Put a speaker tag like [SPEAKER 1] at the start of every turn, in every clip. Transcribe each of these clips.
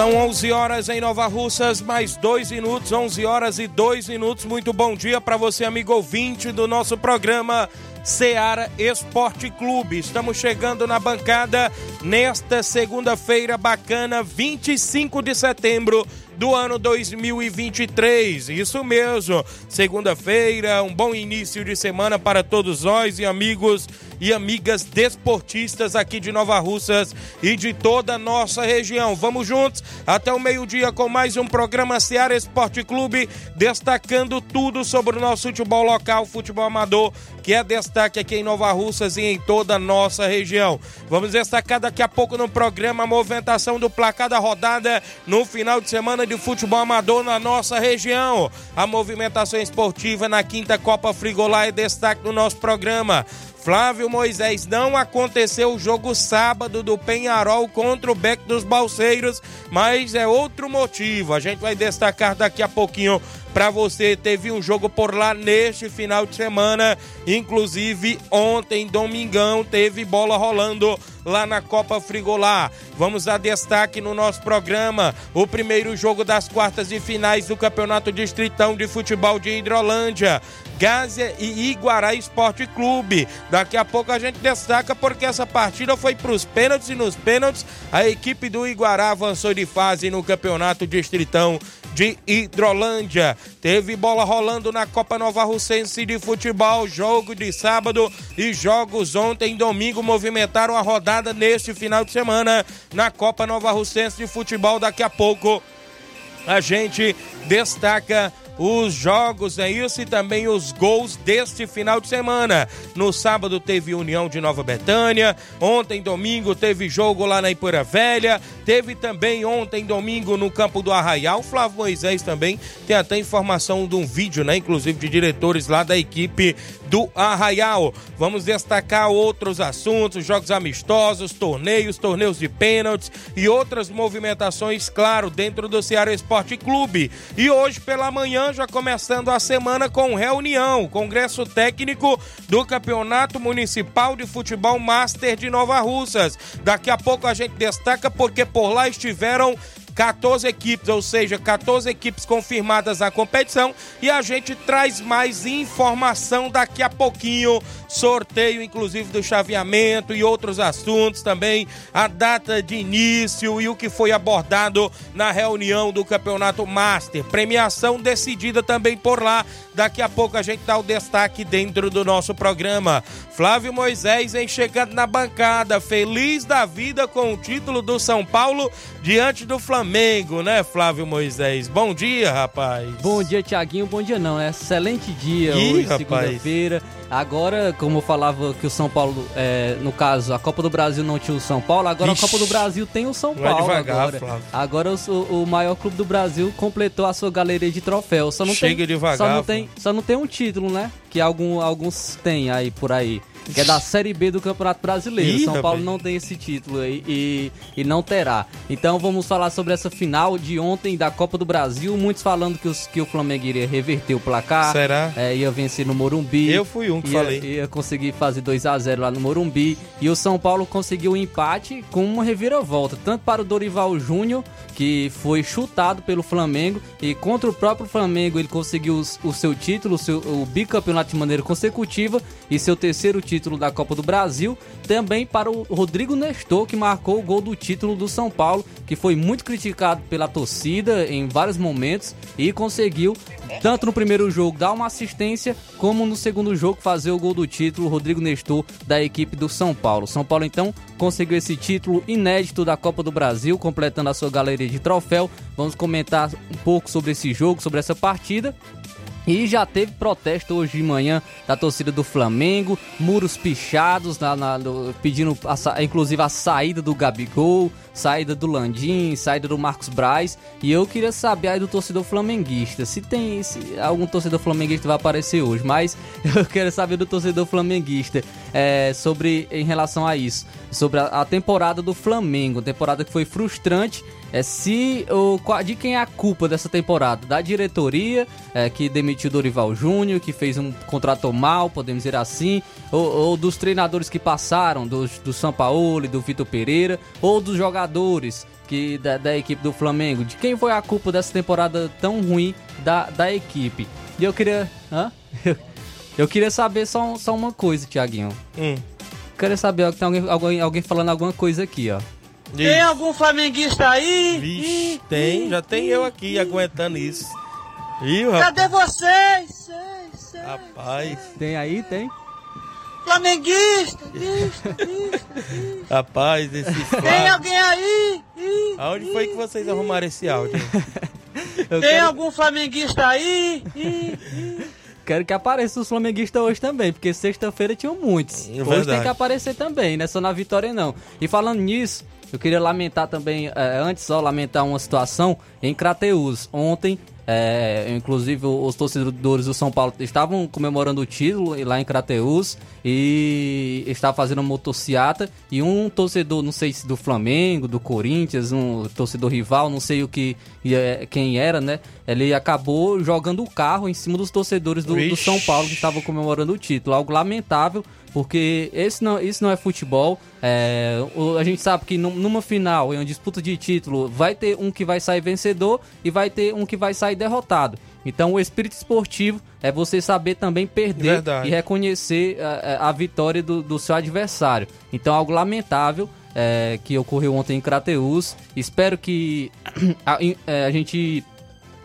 [SPEAKER 1] São 11 horas em Nova Russas, mais dois minutos, 11 horas e dois minutos. Muito bom dia para você, amigo ouvinte do nosso programa Seara Esporte Clube. Estamos chegando na bancada nesta segunda-feira bacana, 25 de setembro do ano 2023. Isso mesmo. Segunda-feira, um bom início de semana para todos nós e amigos e amigas desportistas aqui de Nova Russas e de toda a nossa região. Vamos juntos até o meio-dia com mais um programa Seara Esporte Clube, destacando tudo sobre o nosso futebol local, futebol amador, que é destaque aqui em Nova Russas e em toda a nossa região. Vamos destacar daqui a pouco no programa a movimentação do placar da rodada no final de semana de futebol amador na nossa região. A movimentação esportiva na quinta Copa Frigolá é destaque no nosso programa. Flávio Moisés, não aconteceu o jogo sábado do Penharol contra o Beck dos Balseiros, mas é outro motivo. A gente vai destacar daqui a pouquinho para você. Teve um jogo por lá neste final de semana, inclusive ontem, domingão, teve bola rolando lá na Copa Frigolá. Vamos a destaque no nosso programa o primeiro jogo das quartas de finais do Campeonato Distritão de Futebol de Hidrolândia. Gásia e Iguará Esporte Clube. Daqui a pouco a gente destaca porque essa partida foi para os pênaltis e nos pênaltis a equipe do Iguará avançou de fase no Campeonato Distritão de Hidrolândia. Teve bola rolando na Copa Nova Russense de Futebol, jogo de sábado e jogos ontem, domingo, movimentaram a rodada neste final de semana na Copa Nova Russense de Futebol. Daqui a pouco a gente destaca os jogos, é isso, e também os gols deste final de semana. No sábado teve União de Nova Betânia, ontem, domingo, teve jogo lá na Ipoeira Velha, teve também ontem, domingo, no campo do Arraial. Flávio Moisés também tem até informação de um vídeo, né, inclusive de diretores lá da equipe do Arraial. Vamos destacar outros assuntos, jogos amistosos, torneios, torneios de pênaltis e outras movimentações, claro, dentro do Ceará Esporte Clube. E hoje pela manhã, já começando a semana com reunião, Congresso Técnico do Campeonato Municipal de Futebol Master de Nova Russas. Daqui a pouco a gente destaca porque por lá estiveram 14 equipes, ou seja, 14 equipes confirmadas na competição e a gente traz mais informação daqui a pouquinho, sorteio inclusive do chaveamento e outros assuntos também, a data de início e o que foi abordado na reunião do Campeonato Master, premiação decidida também por lá. Daqui a pouco a gente dá o destaque dentro do nosso programa. Flávio Moisés vem chegando na bancada, feliz da vida com o título do São Paulo diante do Flamengo, né, Flávio Moisés? Bom dia, rapaz.
[SPEAKER 2] Bom dia, Tiaguinho. Bom dia, não. É excelente dia Ih, hoje, segunda-feira. Agora, como eu falava que o São Paulo, é, no caso, a Copa do Brasil não tinha o São Paulo, agora Ixi, a Copa do Brasil tem o São Paulo. Devagar, agora, Flávio. agora o, o, maior clube do Brasil completou a sua galeria de troféus. Só não
[SPEAKER 1] Chega
[SPEAKER 2] tem,
[SPEAKER 1] devagar.
[SPEAKER 2] Só não, tem, só não tem um título, né? Que algum, alguns têm aí por aí que é da Série B do Campeonato Brasileiro. Ih, São Paulo não tem esse título aí e, e não terá. Então vamos falar sobre essa final de ontem da Copa do Brasil. Muitos falando que, os, que o Flamengo iria reverter o placar.
[SPEAKER 1] Será?
[SPEAKER 2] É, ia vencer no Morumbi.
[SPEAKER 1] Eu fui um que
[SPEAKER 2] ia,
[SPEAKER 1] falei.
[SPEAKER 2] Ia conseguir fazer 2 a 0 lá no Morumbi. E o São Paulo conseguiu um empate com uma reviravolta. Tanto para o Dorival Júnior, que foi chutado pelo Flamengo, e contra o próprio Flamengo ele conseguiu o, o seu título, o, seu, o bicampeonato de maneira consecutiva e seu terceiro título título da Copa do Brasil, também para o Rodrigo Nestor, que marcou o gol do título do São Paulo, que foi muito criticado pela torcida em vários momentos e conseguiu, tanto no primeiro jogo, dar uma assistência, como no segundo jogo, fazer o gol do título, Rodrigo Nestor, da equipe do São Paulo. São Paulo, então, conseguiu esse título inédito da Copa do Brasil, completando a sua galeria de troféu. Vamos comentar um pouco sobre esse jogo, sobre essa partida. E já teve protesto hoje de manhã da torcida do Flamengo, muros pichados, na, na, pedindo a, inclusive a saída do Gabigol, saída do Landim, saída do Marcos Braz. E eu queria saber aí do torcedor flamenguista, se tem se algum torcedor flamenguista vai aparecer hoje, mas eu quero saber do torcedor flamenguista é, sobre em relação a isso, sobre a, a temporada do Flamengo, temporada que foi frustrante é se de quem é a culpa dessa temporada? Da diretoria é, que demitiu Dorival Júnior, que fez um contrato mal, podemos dizer assim, ou, ou dos treinadores que passaram, do, São Paulo, do Vitor Pereira, ou dos jogadores que da, da, equipe do Flamengo? De quem foi a culpa dessa temporada tão ruim da, da equipe? E eu queria. Hã? Eu queria saber só, só uma coisa, Tiaguinho. Hum. Queria saber, ó, tem alguém, alguém, alguém falando alguma coisa aqui, ó.
[SPEAKER 3] Tem algum flamenguista aí?
[SPEAKER 1] Vixe, tem, já tem eu aqui aguentando isso.
[SPEAKER 3] Ih, Cadê vocês? Sei,
[SPEAKER 1] sei, Rapaz.
[SPEAKER 2] Tem aí, tem?
[SPEAKER 3] Flamenguista.
[SPEAKER 1] Rapaz, esse
[SPEAKER 3] Tem alguém aí?
[SPEAKER 1] Aonde foi que vocês arrumaram esse áudio?
[SPEAKER 3] Tem quero... algum flamenguista aí?
[SPEAKER 2] Quero que apareça os flamenguistas hoje também, porque sexta-feira tinham muitos. É hoje tem que aparecer também, não é só na vitória não. E falando nisso, eu queria lamentar também, é, antes só lamentar uma situação em Crateus. Ontem, é, inclusive os torcedores do São Paulo estavam comemorando o título lá em Crateus e estava fazendo motociata e um torcedor, não sei se do Flamengo, do Corinthians, um torcedor rival, não sei o que quem era, né? Ele acabou jogando o carro em cima dos torcedores do, do São Paulo que estavam comemorando o título. Algo lamentável porque esse não, isso não é futebol. É, a gente sabe que numa final, em uma disputa de título, vai ter um que vai sair vencedor e vai ter um que vai sair derrotado. Então, o espírito esportivo é você saber também perder Verdade. e reconhecer a, a vitória do, do, seu adversário. Então, algo lamentável é, que ocorreu ontem em Crateus. Espero que a, é, a gente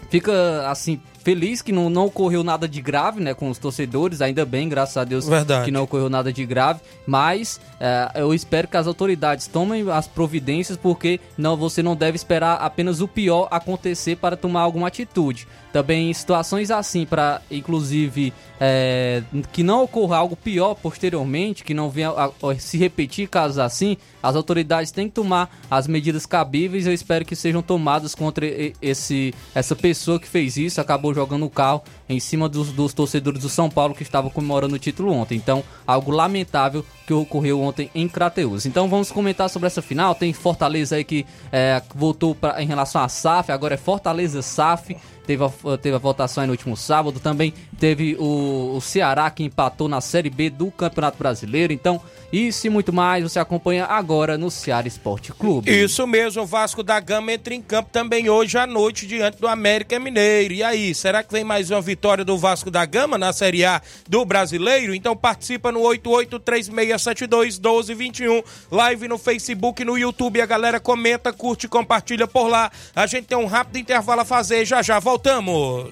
[SPEAKER 2] fica assim feliz que não, não ocorreu nada de grave, né, com os torcedores, ainda bem, graças a Deus Verdade. que não ocorreu nada de grave, mas é, eu espero que as autoridades tomem as providências, porque não você não deve esperar apenas o pior acontecer para tomar alguma atitude. Também em situações assim, para inclusive é, que não ocorra algo pior posteriormente, que não venha a, a, se repetir casos assim, as autoridades têm que tomar as medidas cabíveis. Eu espero que sejam tomadas contra esse, essa pessoa que fez isso, acabou jogando o carro em cima dos, dos torcedores do São Paulo que estavam comemorando o título ontem. Então, algo lamentável que ocorreu ontem em Crateus. Então, vamos comentar sobre essa final. Tem Fortaleza aí que é, voltou pra, em relação a SAF, agora é Fortaleza SAF. Teve a, teve a votação aí no último sábado. Também teve o, o Ceará que empatou na Série B do Campeonato Brasileiro. Então, isso e muito mais você acompanha agora no Ceará Esporte Clube.
[SPEAKER 1] Isso mesmo, o Vasco da Gama entra em campo também hoje à noite diante do América Mineiro. E aí, será que vem mais uma vitória do Vasco da Gama na Série A do Brasileiro? Então participa no 8836721221, live no Facebook e no YouTube. A galera comenta, curte, compartilha por lá. A gente tem um rápido intervalo a fazer, já já voltamos.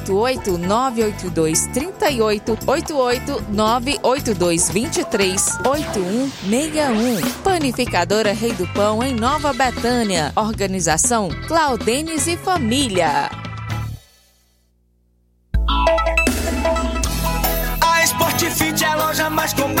[SPEAKER 4] 88982388898223-8161. Panificadora Rei do Pão em Nova Betânia. Organização Claudenes e Família.
[SPEAKER 5] A Sportfit é a loja mais completa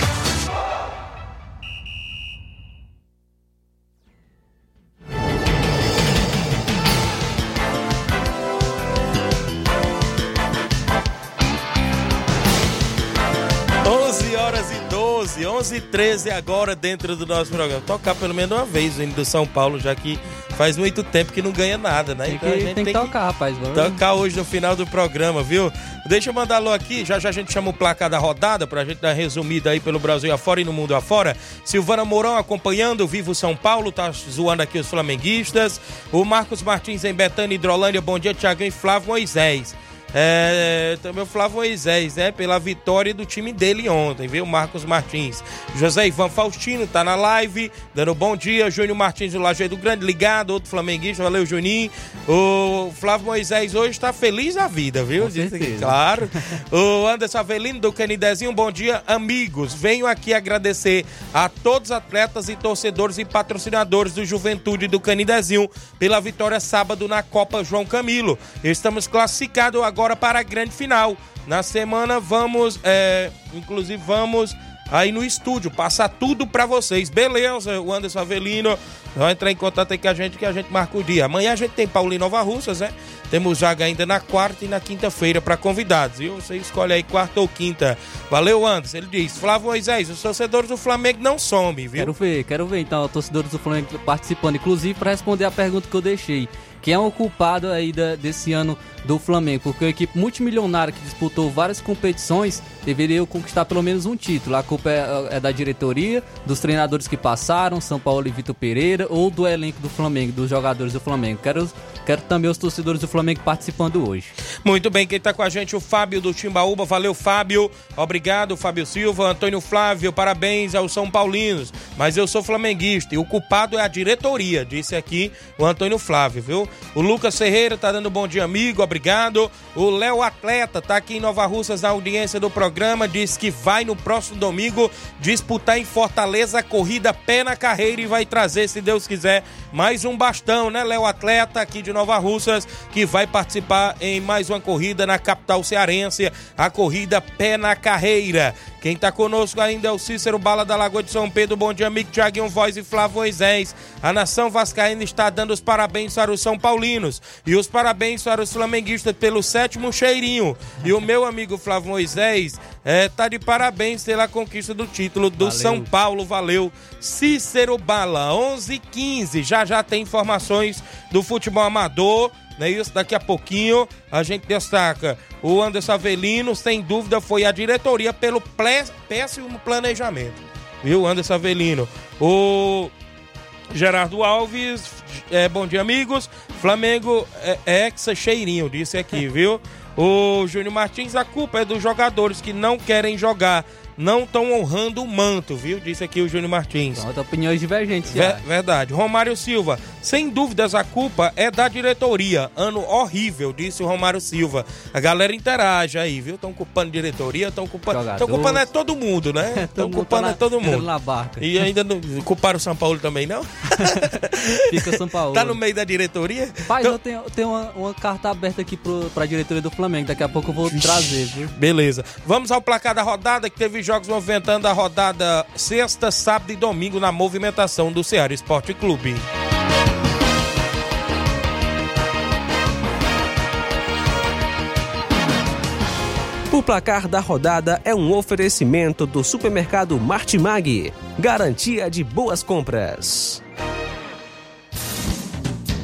[SPEAKER 1] 12, 11 e 13 agora dentro do nosso programa. Tocar pelo menos uma vez o hino do São Paulo, já que faz muito tempo que não ganha nada, né?
[SPEAKER 2] Tem então que, a gente tem, tem que tocar, rapaz.
[SPEAKER 1] Vamos... Tocar hoje no final do programa, viu? Deixa eu mandar alô aqui, já já a gente chama o placar da rodada pra gente dar resumida aí pelo Brasil afora e no mundo afora. Silvana Mourão acompanhando, Vivo São Paulo, tá zoando aqui os flamenguistas. O Marcos Martins em Betânia, Hidrolândia, bom dia, Tiaguinho e Flávio Moisés. É, também o Flávio Moisés, né? Pela vitória do time dele ontem, viu? Marcos Martins. José Ivan Faustino tá na live, dando bom dia. Júnior Martins do Lajeado Grande, ligado, outro flamenguista. Valeu, Juninho. O Flávio Moisés hoje tá feliz da vida, viu? Claro. o Anderson Avelino do Canidezinho, bom dia, amigos. Venho aqui agradecer a todos os atletas e torcedores e patrocinadores do Juventude do Canidezinho pela vitória sábado na Copa João Camilo. Estamos classificados agora agora para a grande final. Na semana vamos, é, inclusive vamos aí no estúdio passar tudo para vocês. Beleza, o Anderson Avelino vai entrar em contato aí com a gente que a gente marca o dia. Amanhã a gente tem Paulinho Nova Russas, né? Temos jaga ainda na quarta e na quinta-feira para convidados, viu? Você escolhe aí quarta ou quinta. Valeu, Anderson. Ele diz: Flávio Moisés, os torcedores do Flamengo não somem, viu?
[SPEAKER 2] Quero ver, quero ver então, torcedores do Flamengo participando, inclusive para responder a pergunta que eu deixei. Quem é o culpado aí da, desse ano do Flamengo? Porque a equipe multimilionária que disputou várias competições deveria conquistar pelo menos um título. A culpa é, é da diretoria, dos treinadores que passaram, São Paulo e Vitor Pereira, ou do elenco do Flamengo, dos jogadores do Flamengo. Quero, quero também os torcedores do Flamengo participando hoje.
[SPEAKER 1] Muito bem, quem está com a gente, o Fábio do Timbaúba. Valeu, Fábio. Obrigado, Fábio Silva. Antônio Flávio, parabéns aos São Paulinos. Mas eu sou flamenguista e o culpado é a diretoria, disse aqui o Antônio Flávio, viu? O Lucas Ferreira tá dando bom dia, amigo, obrigado. O Léo Atleta tá aqui em Nova Russas na audiência do programa, diz que vai no próximo domingo disputar em Fortaleza a corrida pé na carreira e vai trazer, se Deus quiser, mais um bastão, né, Léo Atleta aqui de Nova Russas, que vai participar em mais uma corrida na capital cearense, a corrida pé na carreira. Quem tá conosco ainda é o Cícero Bala da Lagoa de São Pedro. Bom dia, amigo Tiaguinho Voz e Flávio Moisés. A nação vascaína está dando os parabéns para os São Paulinos e os parabéns para os flamenguistas pelo sétimo cheirinho. E o meu amigo Flávio Moisés é, tá de parabéns pela conquista do título do Valeu. São Paulo. Valeu. Cícero Bala, 11 15 Já já tem informações do futebol amador não é isso? Daqui a pouquinho a gente destaca o Anderson Avelino, sem dúvida foi a diretoria pelo péssimo planejamento. Viu, Anderson Avelino? O Gerardo Alves, é, bom dia, amigos. Flamengo é, é exa cheirinho, disse aqui, viu? O Júnior Martins, a culpa é dos jogadores que não querem jogar não estão honrando o manto, viu? Disse aqui o Júnior Martins.
[SPEAKER 2] Pronto, opiniões divergentes.
[SPEAKER 1] Ver, verdade. Romário Silva, sem dúvidas a culpa é da diretoria. Ano horrível, disse o Romário Silva. A galera interage aí, viu? Estão culpando diretoria, estão culpando. Estão culpando é todo mundo, né? Estão culpando é todo mundo.
[SPEAKER 2] Na barca.
[SPEAKER 1] E ainda não, culparam o São Paulo também, não?
[SPEAKER 2] Fica São Paulo.
[SPEAKER 1] Tá no meio da diretoria?
[SPEAKER 2] Pai, então... eu tenho, tenho uma, uma, carta aberta aqui pro, pra diretoria do Flamengo. Daqui a pouco eu vou trazer, viu?
[SPEAKER 1] Beleza. Vamos ao placar da rodada que teve jogos movimentando a rodada sexta, sábado e domingo na movimentação do Ceará Esporte Clube.
[SPEAKER 6] O placar da rodada é um oferecimento do supermercado Martimag, garantia de boas compras.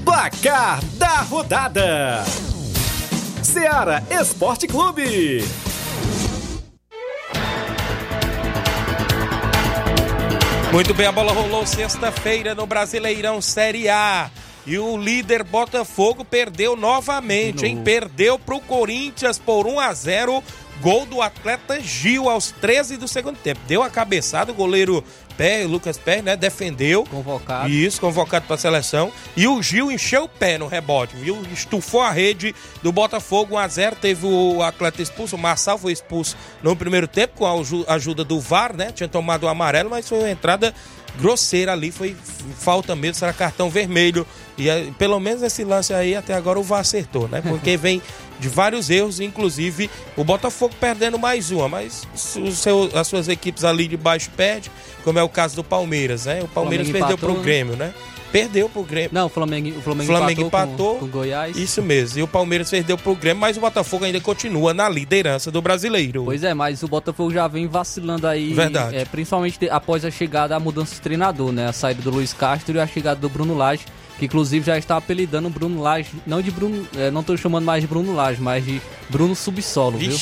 [SPEAKER 7] Placar da rodada: Seara Esporte Clube.
[SPEAKER 1] Muito bem, a bola rolou sexta-feira no Brasileirão Série A. E o líder Botafogo perdeu novamente, hein? Perdeu pro Corinthians por 1 a 0 Gol do atleta Gil aos 13 do segundo tempo. Deu a cabeçada, o goleiro Pé, Lucas Pé, né? Defendeu.
[SPEAKER 2] Convocado.
[SPEAKER 1] Isso, convocado para a seleção. E o Gil encheu o pé no rebote, viu? Estufou a rede do Botafogo 1 a 0 Teve o atleta expulso, o Marçal foi expulso no primeiro tempo com a ajuda do VAR, né? Tinha tomado o amarelo, mas foi uma entrada grosseira ali, foi falta mesmo, será cartão vermelho. E pelo menos esse lance aí até agora o VAR acertou, né? Porque vem de vários erros, inclusive o Botafogo perdendo mais uma, mas seu, as suas equipes ali de baixo perdem, como é o caso do Palmeiras, né? O Palmeiras perdeu para o né? Grêmio, né? Perdeu pro Grêmio.
[SPEAKER 2] Não, o Flamengo, o Flamengo, Flamengo empatou, empatou com, com Goiás.
[SPEAKER 1] Isso mesmo. E o Palmeiras perdeu pro Grêmio, mas o Botafogo ainda continua na liderança do brasileiro.
[SPEAKER 2] Pois é, mas o Botafogo já vem vacilando aí.
[SPEAKER 1] Verdade.
[SPEAKER 2] É, principalmente após a chegada, a mudança de treinador, né? A saída do Luiz Castro e a chegada do Bruno Lage que inclusive já está apelidando o Bruno Lage, não de Bruno, é, não estou chamando mais de Bruno Lage, mas de Bruno Subsolo, viu?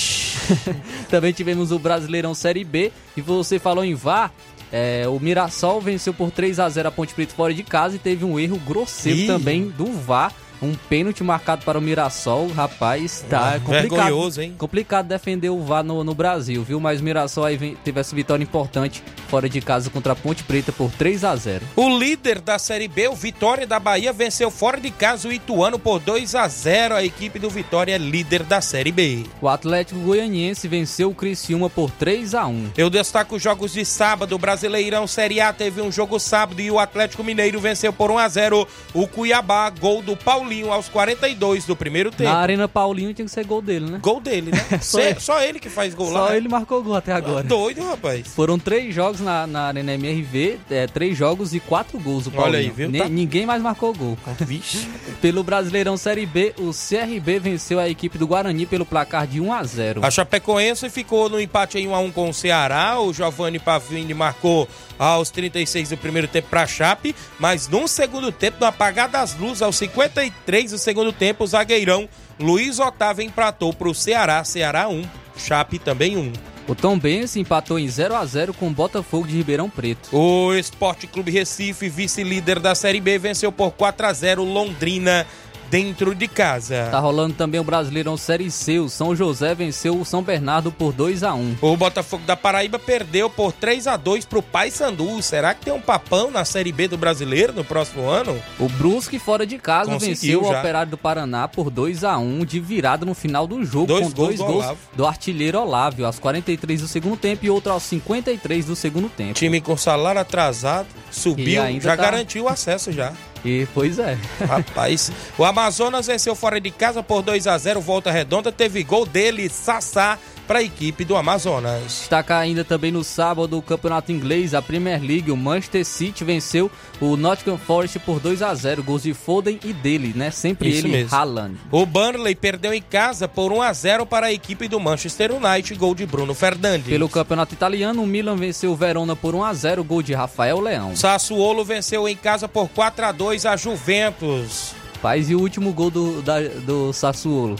[SPEAKER 2] Também tivemos o Brasileirão Série B e você falou em VAR, é, o Mirassol venceu por 3 a 0 a Ponte Preta fora de casa e teve um erro grosseiro Ih. também do VAR um pênalti marcado para o Mirassol, rapaz, tá ah, complicado.
[SPEAKER 1] hein?
[SPEAKER 2] Complicado defender o VAR no, no Brasil, viu? Mas o Mirassol aí vem, teve essa vitória importante fora de casa contra a Ponte Preta por 3 a 0.
[SPEAKER 1] O líder da Série B, o Vitória da Bahia, venceu fora de casa o Ituano por 2 a 0. A equipe do Vitória é líder da Série B.
[SPEAKER 2] O Atlético Goianiense venceu o Criciúma por 3 a 1.
[SPEAKER 1] Eu destaco os jogos de sábado. O Brasileirão Série A teve um jogo sábado e o Atlético Mineiro venceu por 1 a 0 o Cuiabá, gol do Paulinho Paulinho aos 42 do primeiro tempo.
[SPEAKER 2] Na Arena Paulinho tinha que ser gol dele, né?
[SPEAKER 1] Gol dele, né? só, ele. só ele que faz gol
[SPEAKER 2] só
[SPEAKER 1] lá.
[SPEAKER 2] Só ele marcou gol até agora.
[SPEAKER 1] doido, rapaz.
[SPEAKER 2] Foram três jogos na, na Arena MRV, é, três jogos e quatro gols o Paulinho. Olha aí, viu? Tá... Ninguém mais marcou gol.
[SPEAKER 1] Vixe.
[SPEAKER 2] pelo Brasileirão Série B, o CRB venceu a equipe do Guarani pelo placar de 1 a 0.
[SPEAKER 1] A Chapecoense ficou no empate em 1 a 1 com o Ceará. O Giovanni Pavini marcou aos 36 do primeiro tempo para a Chape, mas no segundo tempo, no apagar das luzes, aos 53 do segundo tempo, o zagueirão Luiz Otávio empatou para o Ceará, Ceará 1, Chape também 1.
[SPEAKER 2] O Tom Benz empatou em 0 a 0 com o Botafogo de Ribeirão Preto.
[SPEAKER 1] O Esporte Clube Recife, vice-líder da Série B, venceu por 4 a 0 Londrina dentro de casa.
[SPEAKER 2] Tá rolando também o Brasileirão Série C. O São José venceu o São Bernardo por 2 a 1
[SPEAKER 1] O Botafogo da Paraíba perdeu por 3 a 2 pro Paysandu. Será que tem um papão na Série B do Brasileiro no próximo ano?
[SPEAKER 2] O Brusque fora de casa Conseguiu venceu já. o Operário do Paraná por 2 a 1 de virada no final do jogo
[SPEAKER 1] dois
[SPEAKER 2] com
[SPEAKER 1] gols
[SPEAKER 2] dois
[SPEAKER 1] do
[SPEAKER 2] gols do artilheiro Olávio, aos 43 do segundo tempo e outro aos 53 do segundo tempo.
[SPEAKER 1] Time com salário atrasado, subiu, já tá... garantiu o acesso já.
[SPEAKER 2] E pois é.
[SPEAKER 1] Rapaz, o Amazonas venceu fora de casa por 2 a 0 volta redonda, teve gol dele, Sassá para a equipe do Amazonas.
[SPEAKER 2] Destacar ainda também no sábado o campeonato inglês, a Premier League, o Manchester City venceu o Nottingham Forest por 2 a 0 gols de Foden e dele, né? Sempre Isso ele, mesmo. Haaland.
[SPEAKER 1] O Burnley perdeu em casa por 1 a 0 para a equipe do Manchester United, gol de Bruno Fernandes.
[SPEAKER 2] Pelo campeonato italiano, o Milan venceu o Verona por 1 a 0 gol de Rafael Leão.
[SPEAKER 1] Sassuolo venceu em casa por 4 a 2 a Juventus.
[SPEAKER 2] Paz e o último gol do, da, do Sassuolo.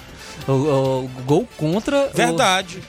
[SPEAKER 2] O, o, gol contra.
[SPEAKER 1] Verdade.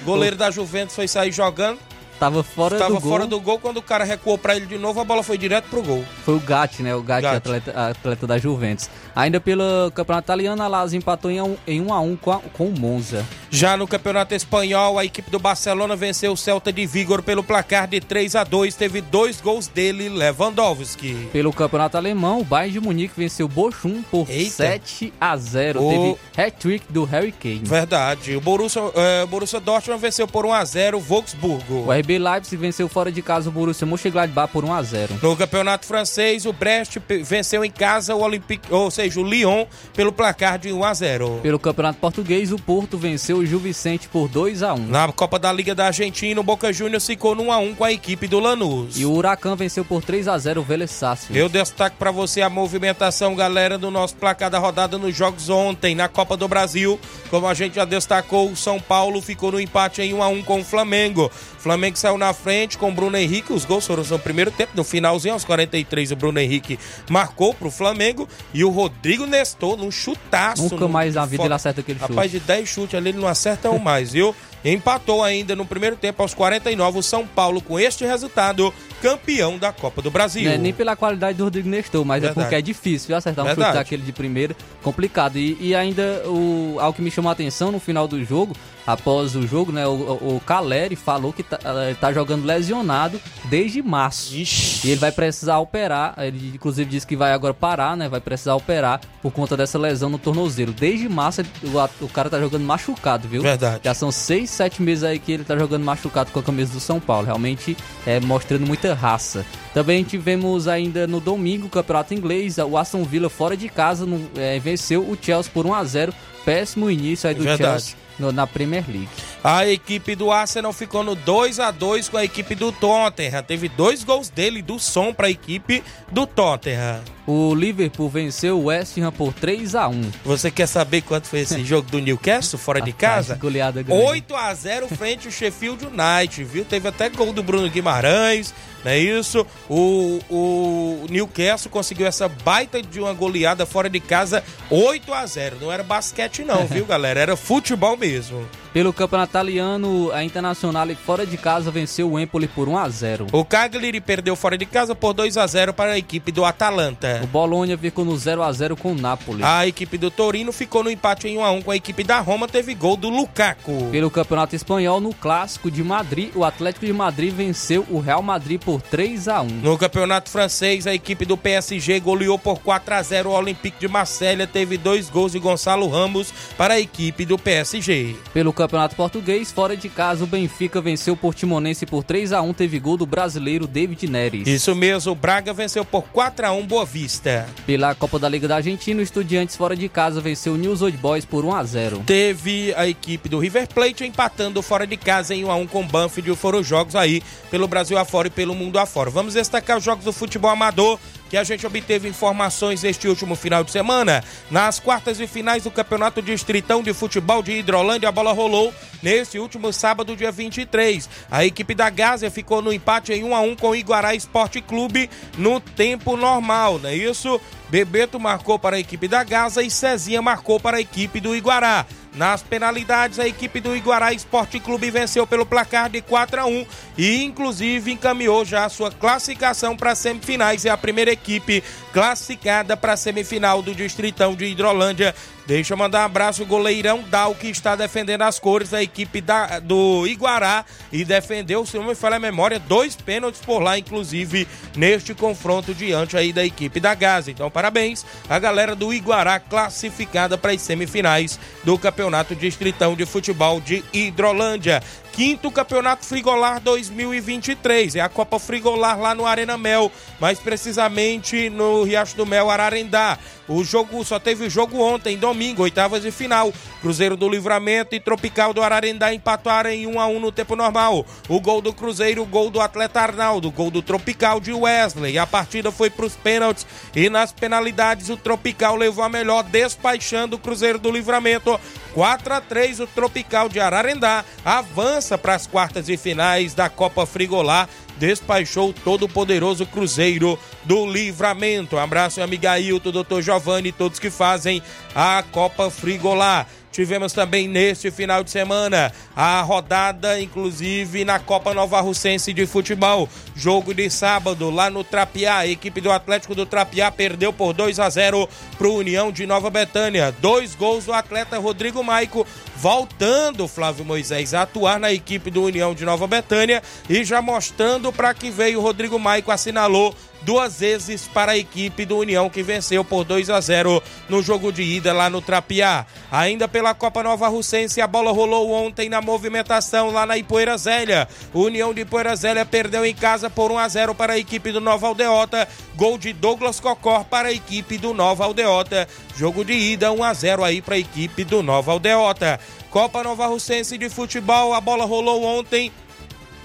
[SPEAKER 1] O goleiro da Juventus foi sair jogando.
[SPEAKER 2] Tava fora Tava do
[SPEAKER 1] gol. fora do gol. Quando o cara recuou para ele de novo, a bola foi direto pro gol.
[SPEAKER 2] Foi o Gatti, né? O Gatti, Gatti. Atleta, atleta da Juventus. Ainda pelo Campeonato Italiano, a Lazio empatou em 1 em um a 1 com, a, com o Monza.
[SPEAKER 1] Já no Campeonato Espanhol, a equipe do Barcelona venceu o Celta de Vigor pelo placar de 3 a 2 Teve dois gols dele, Lewandowski.
[SPEAKER 2] Pelo Campeonato Alemão, o Bayern de Munique venceu o Bochum por Eita. 7 a 0 o... Teve hat-trick do Harry Kane.
[SPEAKER 1] Verdade. O Borussia, uh, Borussia Dortmund venceu por 1 a 0 o Wolfsburgo.
[SPEAKER 2] O RB Leipzig venceu fora de casa o Borussia Mönchengladbach por 1 a 0
[SPEAKER 1] No Campeonato Francês, o Brest venceu em casa o Olympique, ou seja, o Lyon, pelo placar de 1 a 0
[SPEAKER 2] Pelo Campeonato Português, o Porto venceu o Gil Vicente por 2 a 1
[SPEAKER 1] Na Copa da Liga da Argentina, o Boca Juniors ficou no 1x1 com a equipe do Lanús.
[SPEAKER 2] E o Huracan venceu por 3 a 0 o Vélez Sácio.
[SPEAKER 1] Eu destaco para você a movimentação, galera, do nosso placar da rodada nos jogos ontem na Copa do Brasil. Como a gente já destacou, o São Paulo ficou no empate em 1x1 com o Flamengo. Flamengo saiu na frente com o Bruno Henrique. Os gols foram no primeiro tempo. No finalzinho, aos 43, o Bruno Henrique marcou pro Flamengo. E o Rodrigo Nestor, num chutaço.
[SPEAKER 2] Nunca mais na vida ele acerta aquele chute.
[SPEAKER 1] Rapaz, de 10 chutes ali, ele não acerta um mais, viu? Empatou ainda no primeiro tempo, aos 49, o São Paulo com este resultado, campeão da Copa do Brasil.
[SPEAKER 2] É nem pela qualidade do Rodrigo Nestor, mas Verdade. é porque é difícil viu? acertar um Verdade. chute daquele de primeira, complicado. E, e ainda, o, algo que me chamou a atenção no final do jogo, após o jogo, né, o, o Caleri falou que tá, tá, jogando lesionado desde março. Ixi. E ele vai precisar operar, ele inclusive disse que vai agora parar, né, vai precisar operar por conta dessa lesão no tornozelo. Desde março o, o cara tá jogando machucado, viu?
[SPEAKER 1] Verdade.
[SPEAKER 2] Já são seis, sete meses aí que ele tá jogando machucado com a camisa do São Paulo, realmente é mostrando muita raça. Também tivemos ainda no domingo o Campeonato Inglês, o Aston Villa fora de casa no, é, venceu o Chelsea por 1 a 0 péssimo início aí do Verdade. Chelsea no, na Premier League.
[SPEAKER 1] A equipe do Arsenal ficou no 2 a 2 com a equipe do Tottenham. Teve dois gols dele do som para a equipe do Tottenham.
[SPEAKER 2] O Liverpool venceu o West Ham por 3 a 1.
[SPEAKER 1] Você quer saber quanto foi esse jogo do Newcastle fora de casa?
[SPEAKER 2] Goleada
[SPEAKER 1] grande. 8 a 0 frente ao Sheffield United, viu? Teve até gol do Bruno Guimarães, não é isso? O, o Newcastle conseguiu essa baita de uma goleada fora de casa, 8 a 0. Não era basquete não, viu, galera? Era futebol mesmo.
[SPEAKER 2] Pelo campeonato italiano, a Internacional fora de casa venceu o Empoli por 1 a 0.
[SPEAKER 1] O Cagliari perdeu fora de casa por 2 a 0 para a equipe do Atalanta.
[SPEAKER 2] O Bologna ficou no 0 a 0 com o Napoli.
[SPEAKER 1] A equipe do Torino ficou no empate em 1 a 1 com a equipe da Roma, teve gol do Lukaku.
[SPEAKER 2] Pelo campeonato espanhol, no clássico de Madrid, o Atlético de Madrid venceu o Real Madrid por 3 a 1.
[SPEAKER 1] No campeonato francês, a equipe do PSG goleou por 4 a 0 o Olympique de Marselha, teve dois gols de Gonçalo Ramos para a equipe do PSG.
[SPEAKER 2] Pelo Campeonato Português, fora de casa, o Benfica venceu o Portimonense por 3 a 1 teve gol do brasileiro David Neres.
[SPEAKER 1] Isso mesmo, o Braga venceu por 4 a 1 Boa Vista.
[SPEAKER 2] Pela Copa da Liga da Argentina, o Estudiantes fora de casa venceu o News Old Boys por 1 a 0.
[SPEAKER 1] Teve a equipe do River Plate empatando fora de casa em 1 a 1 com o Banfield, foram jogos aí pelo Brasil afora e pelo mundo afora. Vamos destacar os jogos do futebol amador que a gente obteve informações este último final de semana. Nas quartas e finais do Campeonato Distritão de Futebol de Hidrolândia, a bola rolou neste último sábado, dia 23. A equipe da Gásia ficou no empate em 1 a 1 com o Iguará Esporte Clube no tempo normal, não é isso? Bebeto marcou para a equipe da Gaza e Cezinha marcou para a equipe do Iguará. Nas penalidades, a equipe do Iguará Esporte Clube venceu pelo placar de 4 a 1 e, inclusive, encaminhou já a sua classificação para semifinais. É a primeira equipe classificada para a semifinal do Distritão de Hidrolândia Deixa eu mandar um abraço, goleirão Dal, que está defendendo as cores da equipe da, do Iguará e defendeu, se não me falha a memória, dois pênaltis por lá, inclusive, neste confronto diante aí da equipe da Gaza. Então, parabéns à galera do Iguará classificada para as semifinais do Campeonato Distritão de Futebol de Hidrolândia quinto Campeonato Frigolar 2023. É a Copa Frigolar lá no Arena Mel, mais precisamente no Riacho do Mel, Ararendá. O jogo só teve jogo ontem, domingo, oitavas de final. Cruzeiro do Livramento e Tropical do Ararendá empataram em 1 a 1 no tempo normal. O gol do Cruzeiro, o gol do atleta Arnaldo, o gol do Tropical de Wesley. A partida foi para os pênaltis e nas penalidades o Tropical levou a melhor, despachando o Cruzeiro do Livramento. 4 a 3 o Tropical de Ararendá avança para as quartas e finais da Copa Frigolar despachou todo o poderoso Cruzeiro do Livramento. Um abraço, amiga Ailton, doutor Giovanni todos que fazem a Copa Frigolar. Tivemos também neste final de semana a rodada, inclusive na Copa Nova Russense de Futebol. Jogo de sábado lá no Trapiá. A equipe do Atlético do Trapiá perdeu por 2 a 0 para o União de Nova Betânia. Dois gols do atleta Rodrigo Maico, voltando Flávio Moisés a atuar na equipe do União de Nova Betânia e já mostrando para que veio Rodrigo Maico assinalou duas vezes para a equipe do União, que venceu por 2 a 0 no jogo de ida lá no Trapiá. Ainda pela Copa Nova Russense, a bola rolou ontem na movimentação lá na Ipoeira Zélia. União de Ipoeira Zélia perdeu em casa por 1 a 0 para a equipe do Nova Aldeota. Gol de Douglas Cocor para a equipe do Nova Aldeota. Jogo de ida 1 a 0 aí para a equipe do Nova Aldeota. Copa Nova Russense de futebol, a bola rolou ontem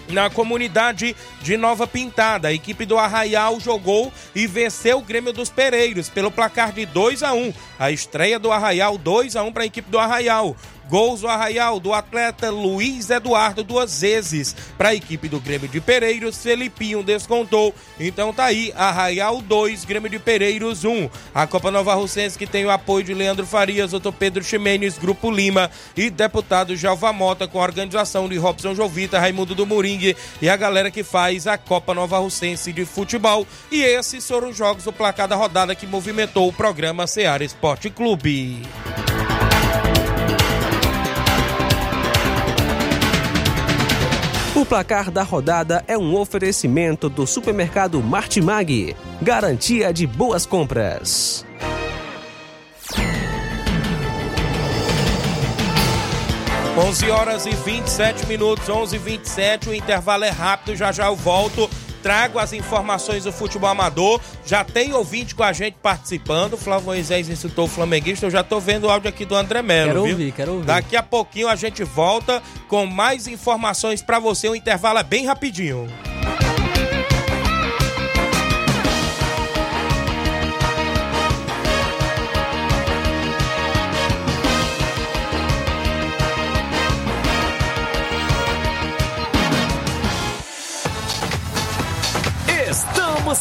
[SPEAKER 1] na comunidade de Nova Pintada. A equipe do Arraial jogou e venceu o Grêmio dos Pereiros pelo placar de 2 a 1. A estreia do Arraial 2 a 1 para a equipe do Arraial. Gols do Arraial do atleta Luiz Eduardo duas vezes para a equipe do Grêmio de Pereiros. Felipinho descontou. Então tá aí, Arraial 2, Grêmio de Pereiros 1. A Copa Nova Russense que tem o apoio de Leandro Farias, Dr. Pedro Ximenes, Grupo Lima e deputado Jalva Mota com a organização de Robson Jovita, Raimundo do Moringue e a galera que faz a Copa Nova Russense de futebol. E esses foram os jogos do placar da rodada que movimentou o programa Seara Esporte Clube.
[SPEAKER 6] O placar da rodada é um oferecimento do supermercado Martimag, garantia de boas compras.
[SPEAKER 1] Onze horas e 27 minutos, 11 e 27 o intervalo é rápido, já já eu volto trago as informações do futebol amador. Já tem ouvinte com a gente participando. O Flávio Moisés insultou o flamenguista. Eu já tô vendo o áudio aqui do André Melo.
[SPEAKER 2] Quero
[SPEAKER 1] viu?
[SPEAKER 2] ouvir, quero ouvir.
[SPEAKER 1] Daqui a pouquinho a gente volta com mais informações para você. O intervalo é bem rapidinho.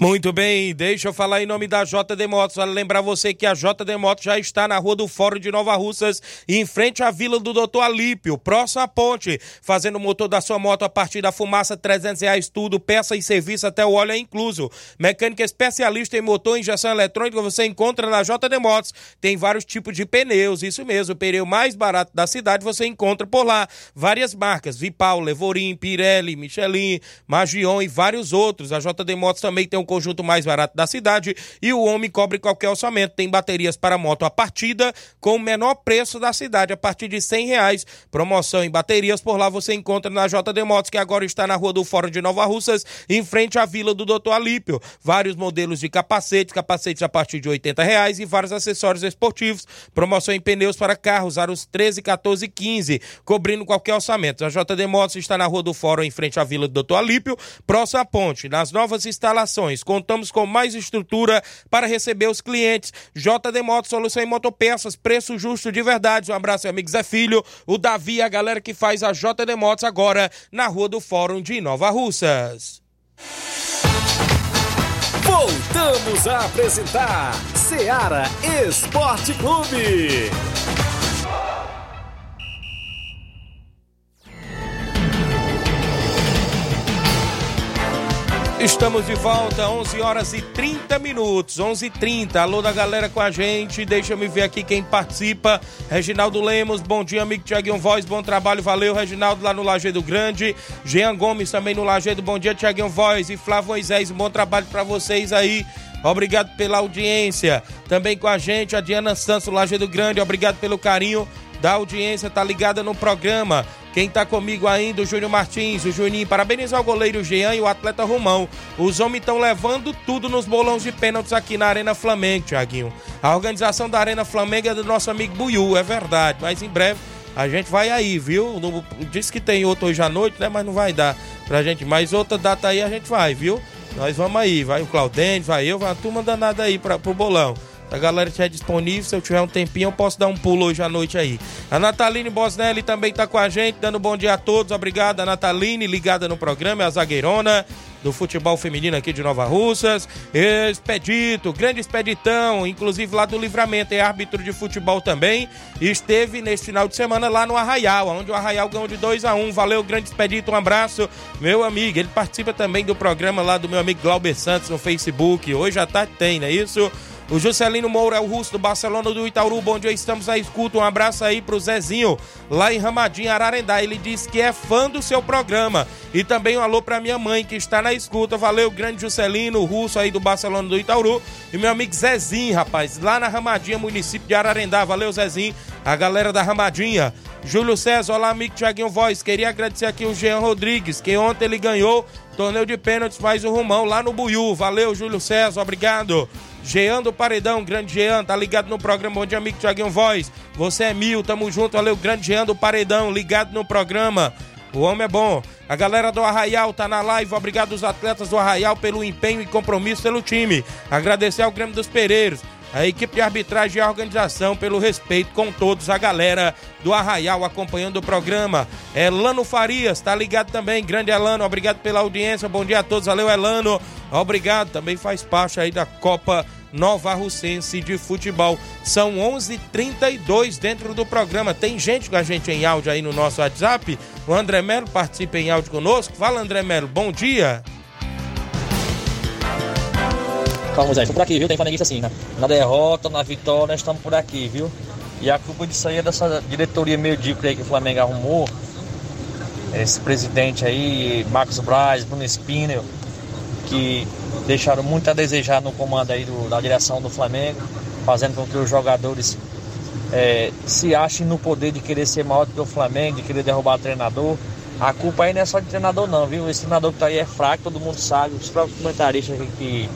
[SPEAKER 1] Muito bem, deixa eu falar em nome da JD Motos. Vale lembrar você que a JD Motos já está na rua do Fórum de Nova Russas, em frente à Vila do Doutor Alípio, próximo à ponte, fazendo o motor da sua moto a partir da fumaça, 300 reais tudo, peça e serviço até o óleo é incluso. Mecânica especialista em motor e injeção eletrônica você encontra na JD Motos. Tem vários tipos de pneus, isso mesmo, o pneu mais barato da cidade você encontra por lá. Várias marcas, Vipal, Levorim, Pirelli, Michelin, Magion e vários outros. A JD Motos também tem um conjunto mais barato da cidade e o homem cobre qualquer orçamento. Tem baterias para moto a partida com o menor preço da cidade, a partir de cem reais. Promoção em baterias, por lá você encontra na JD Motos, que agora está na rua do Fórum de Nova Russas, em frente à Vila do Doutor Alípio. Vários modelos de capacetes, capacetes a partir de oitenta reais e vários acessórios esportivos. Promoção em pneus para carros, aros 13, 14 e 15, cobrindo qualquer orçamento. A JD Motos está na rua do Fórum, em frente à Vila do Doutor Alípio, próxima à ponte. Nas novas instalações, contamos com mais estrutura para receber os clientes. JD Motos, solução em motopeças, preço justo de verdade. Um abraço, meu amigo Zé Filho, o Davi a galera que faz a JD Motos agora na Rua do Fórum de Nova Russas.
[SPEAKER 7] Voltamos a apresentar Seara Esporte Clube.
[SPEAKER 1] Estamos de volta, 11 horas e 30 minutos, 11 e 30. Alô da galera com a gente, deixa me ver aqui quem participa. Reginaldo Lemos, bom dia, amigo Tiaguinho Voz, bom trabalho, valeu. Reginaldo lá no Lajeado Grande. Jean Gomes também no Lajeado, bom dia, Tiaguinho Voz. E Flávio Moisés, bom trabalho para vocês aí. Obrigado pela audiência. Também com a gente, a Diana Santos, Lajeado Grande, obrigado pelo carinho da audiência, tá ligada no programa. Quem tá comigo ainda, o Júnior Martins, o Juninho, parabenizar o goleiro Jean e o atleta Romão. Os homens estão levando tudo nos bolões de pênaltis aqui na Arena Flamengo, Tiaguinho. A organização da Arena Flamengo é do nosso amigo Buiu, é verdade, mas em breve a gente vai aí, viu? Diz que tem outro hoje à noite, né? Mas não vai dar pra gente. Mas outra data aí a gente vai, viu? Nós vamos aí, vai o Claudente, vai eu, vai a turma danada aí pra, pro bolão. A galera estiver disponível, se eu tiver um tempinho, eu posso dar um pulo hoje à noite aí. A Nataline Bosnelli também tá com a gente, dando bom dia a todos. Obrigado, a Nataline, ligada no programa, é a zagueirona do futebol feminino aqui de Nova Russas. Expedito, grande expeditão, inclusive lá do Livramento, é árbitro de futebol também. Esteve nesse final de semana lá no Arraial, onde o Arraial ganhou de 2 a 1 um. Valeu, grande expedito, um abraço, meu amigo. Ele participa também do programa lá do meu amigo Glauber Santos no Facebook. Hoje à tarde tem, não é isso? O Juscelino Moura é o russo do Barcelona do Itaúru. Bom dia, estamos na escuta. Um abraço aí pro Zezinho, lá em Ramadinho, Ararendá. Ele diz que é fã do seu programa. E também um alô pra minha mãe, que está na escuta. Valeu, grande Juscelino, o russo aí do Barcelona do Itaúru. E meu amigo Zezinho, rapaz, lá na Ramadinha, município de Ararendá. Valeu, Zezinho. A galera da Ramadinha. Júlio César, olá, amigo Tiaguinho Voz. Queria agradecer aqui o Jean Rodrigues, que ontem ele ganhou torneio de pênaltis mais um rumão lá no Buiú. Valeu, Júlio César, obrigado. Jean do Paredão, grande Jean, tá ligado no programa Bom Dia Amigo Tiaguinho Voz. Você é mil, tamo junto, valeu, grande Jean do Paredão, ligado no programa. O homem é bom. A galera do Arraial tá na live. Obrigado aos atletas do Arraial pelo empenho e compromisso pelo time. Agradecer ao Grêmio dos Pereiros, a equipe de arbitragem e a organização pelo respeito com todos. A galera do Arraial acompanhando o programa. Elano Farias, tá ligado também. Grande Elano, obrigado pela audiência. Bom dia a todos. Valeu, Elano. Obrigado. Também faz parte aí da Copa Nova Russense de Futebol. São 11:32 dentro do programa. Tem gente com a gente em áudio aí no nosso WhatsApp. O André Melo participa em áudio conosco. Fala, André Melo. Bom dia.
[SPEAKER 8] Calma, Zé. Estou por aqui, viu? Tem flamenguista assim, né? Na derrota, na vitória, estamos por aqui, viu? E a culpa disso aí é dessa diretoria medíocre aí que o Flamengo arrumou. Esse presidente aí, Marcos Braz, Bruno Spinel, que deixaram muito a desejar no comando aí do, da direção do Flamengo, fazendo com que os jogadores é, se achem no poder de querer ser maior do que o Flamengo, de querer derrubar o treinador. A culpa aí não é só de treinador não, viu? Esse treinador que tá aí é fraco, todo mundo sabe, os próprios comentaristas que,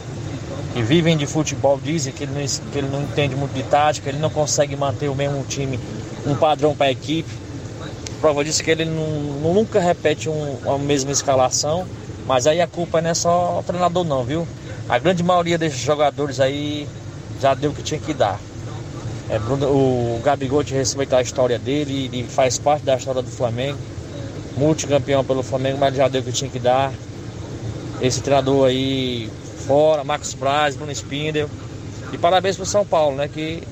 [SPEAKER 8] que vivem de futebol dizem que ele, não, que ele não entende muito de tática, ele não consegue manter o mesmo time, um padrão para a equipe. Prova disso que ele não, nunca repete um, a mesma escalação mas aí a culpa não é só o treinador não, viu? A grande maioria desses jogadores aí já deu o que tinha que dar. É, Bruno, o Gabigol te respeitar a história dele, ele faz parte da história do Flamengo. Multicampeão pelo Flamengo, mas já deu o que tinha que dar. Esse treinador aí fora, Marcos Braz, Bruno Spindel. E parabéns pro São Paulo, né? Que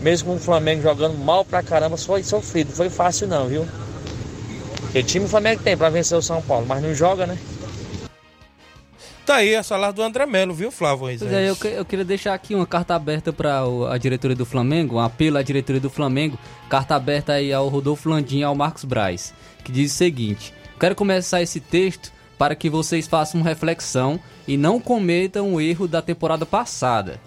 [SPEAKER 8] mesmo com o Flamengo jogando mal pra caramba, foi sofrido, foi fácil não, viu? Que time o Flamengo tem pra vencer o São Paulo, mas não joga, né?
[SPEAKER 1] Tá aí a salário do André Melo, viu, Flávio?
[SPEAKER 2] Pois é, eu, eu, queria deixar aqui uma carta aberta para a diretoria do Flamengo, um apelo à diretoria do Flamengo, carta aberta aí ao Rodolfo Landim e ao Marcos Braz, que diz o seguinte: quero começar esse texto para que vocês façam reflexão e não cometam o erro da temporada passada.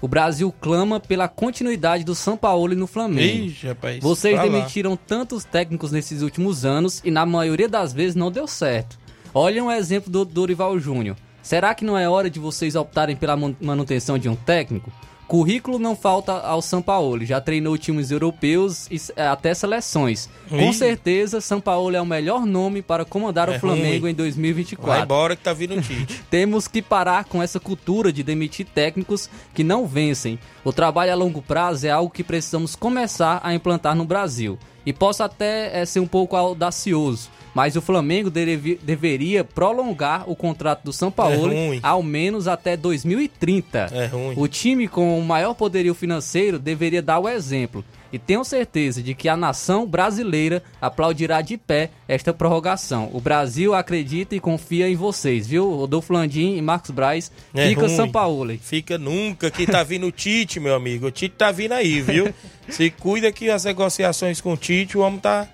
[SPEAKER 2] O Brasil clama pela continuidade do São Paulo no Flamengo.
[SPEAKER 1] Ixi, rapaz,
[SPEAKER 2] Vocês demitiram tantos técnicos nesses últimos anos e na maioria das vezes não deu certo. Olhem o exemplo do Dorival Júnior. Será que não é hora de vocês optarem pela manutenção de um técnico? Currículo não falta ao São Paulo, já treinou times europeus e é, até seleções. Ih. Com certeza, São Paulo é o melhor nome para comandar é o Flamengo ruim. em 2024.
[SPEAKER 1] Vai embora que tá vindo o Tite.
[SPEAKER 2] Temos que parar com essa cultura de demitir técnicos que não vencem. O trabalho a longo prazo é algo que precisamos começar a implantar no Brasil. E posso até é, ser um pouco audacioso mas o Flamengo deve, deveria prolongar o contrato do São Paulo é ao menos até 2030.
[SPEAKER 1] É ruim.
[SPEAKER 2] O time com o maior poderio financeiro deveria dar o exemplo. E tenho certeza de que a nação brasileira aplaudirá de pé esta prorrogação. O Brasil acredita e confia em vocês, viu? Rodolfo Landim e Marcos Braz. É fica ruim. São Paulo.
[SPEAKER 1] Fica nunca que tá vindo o Tite, meu amigo. O Tite tá vindo aí, viu? Se cuida que as negociações com o Tite, o homem tá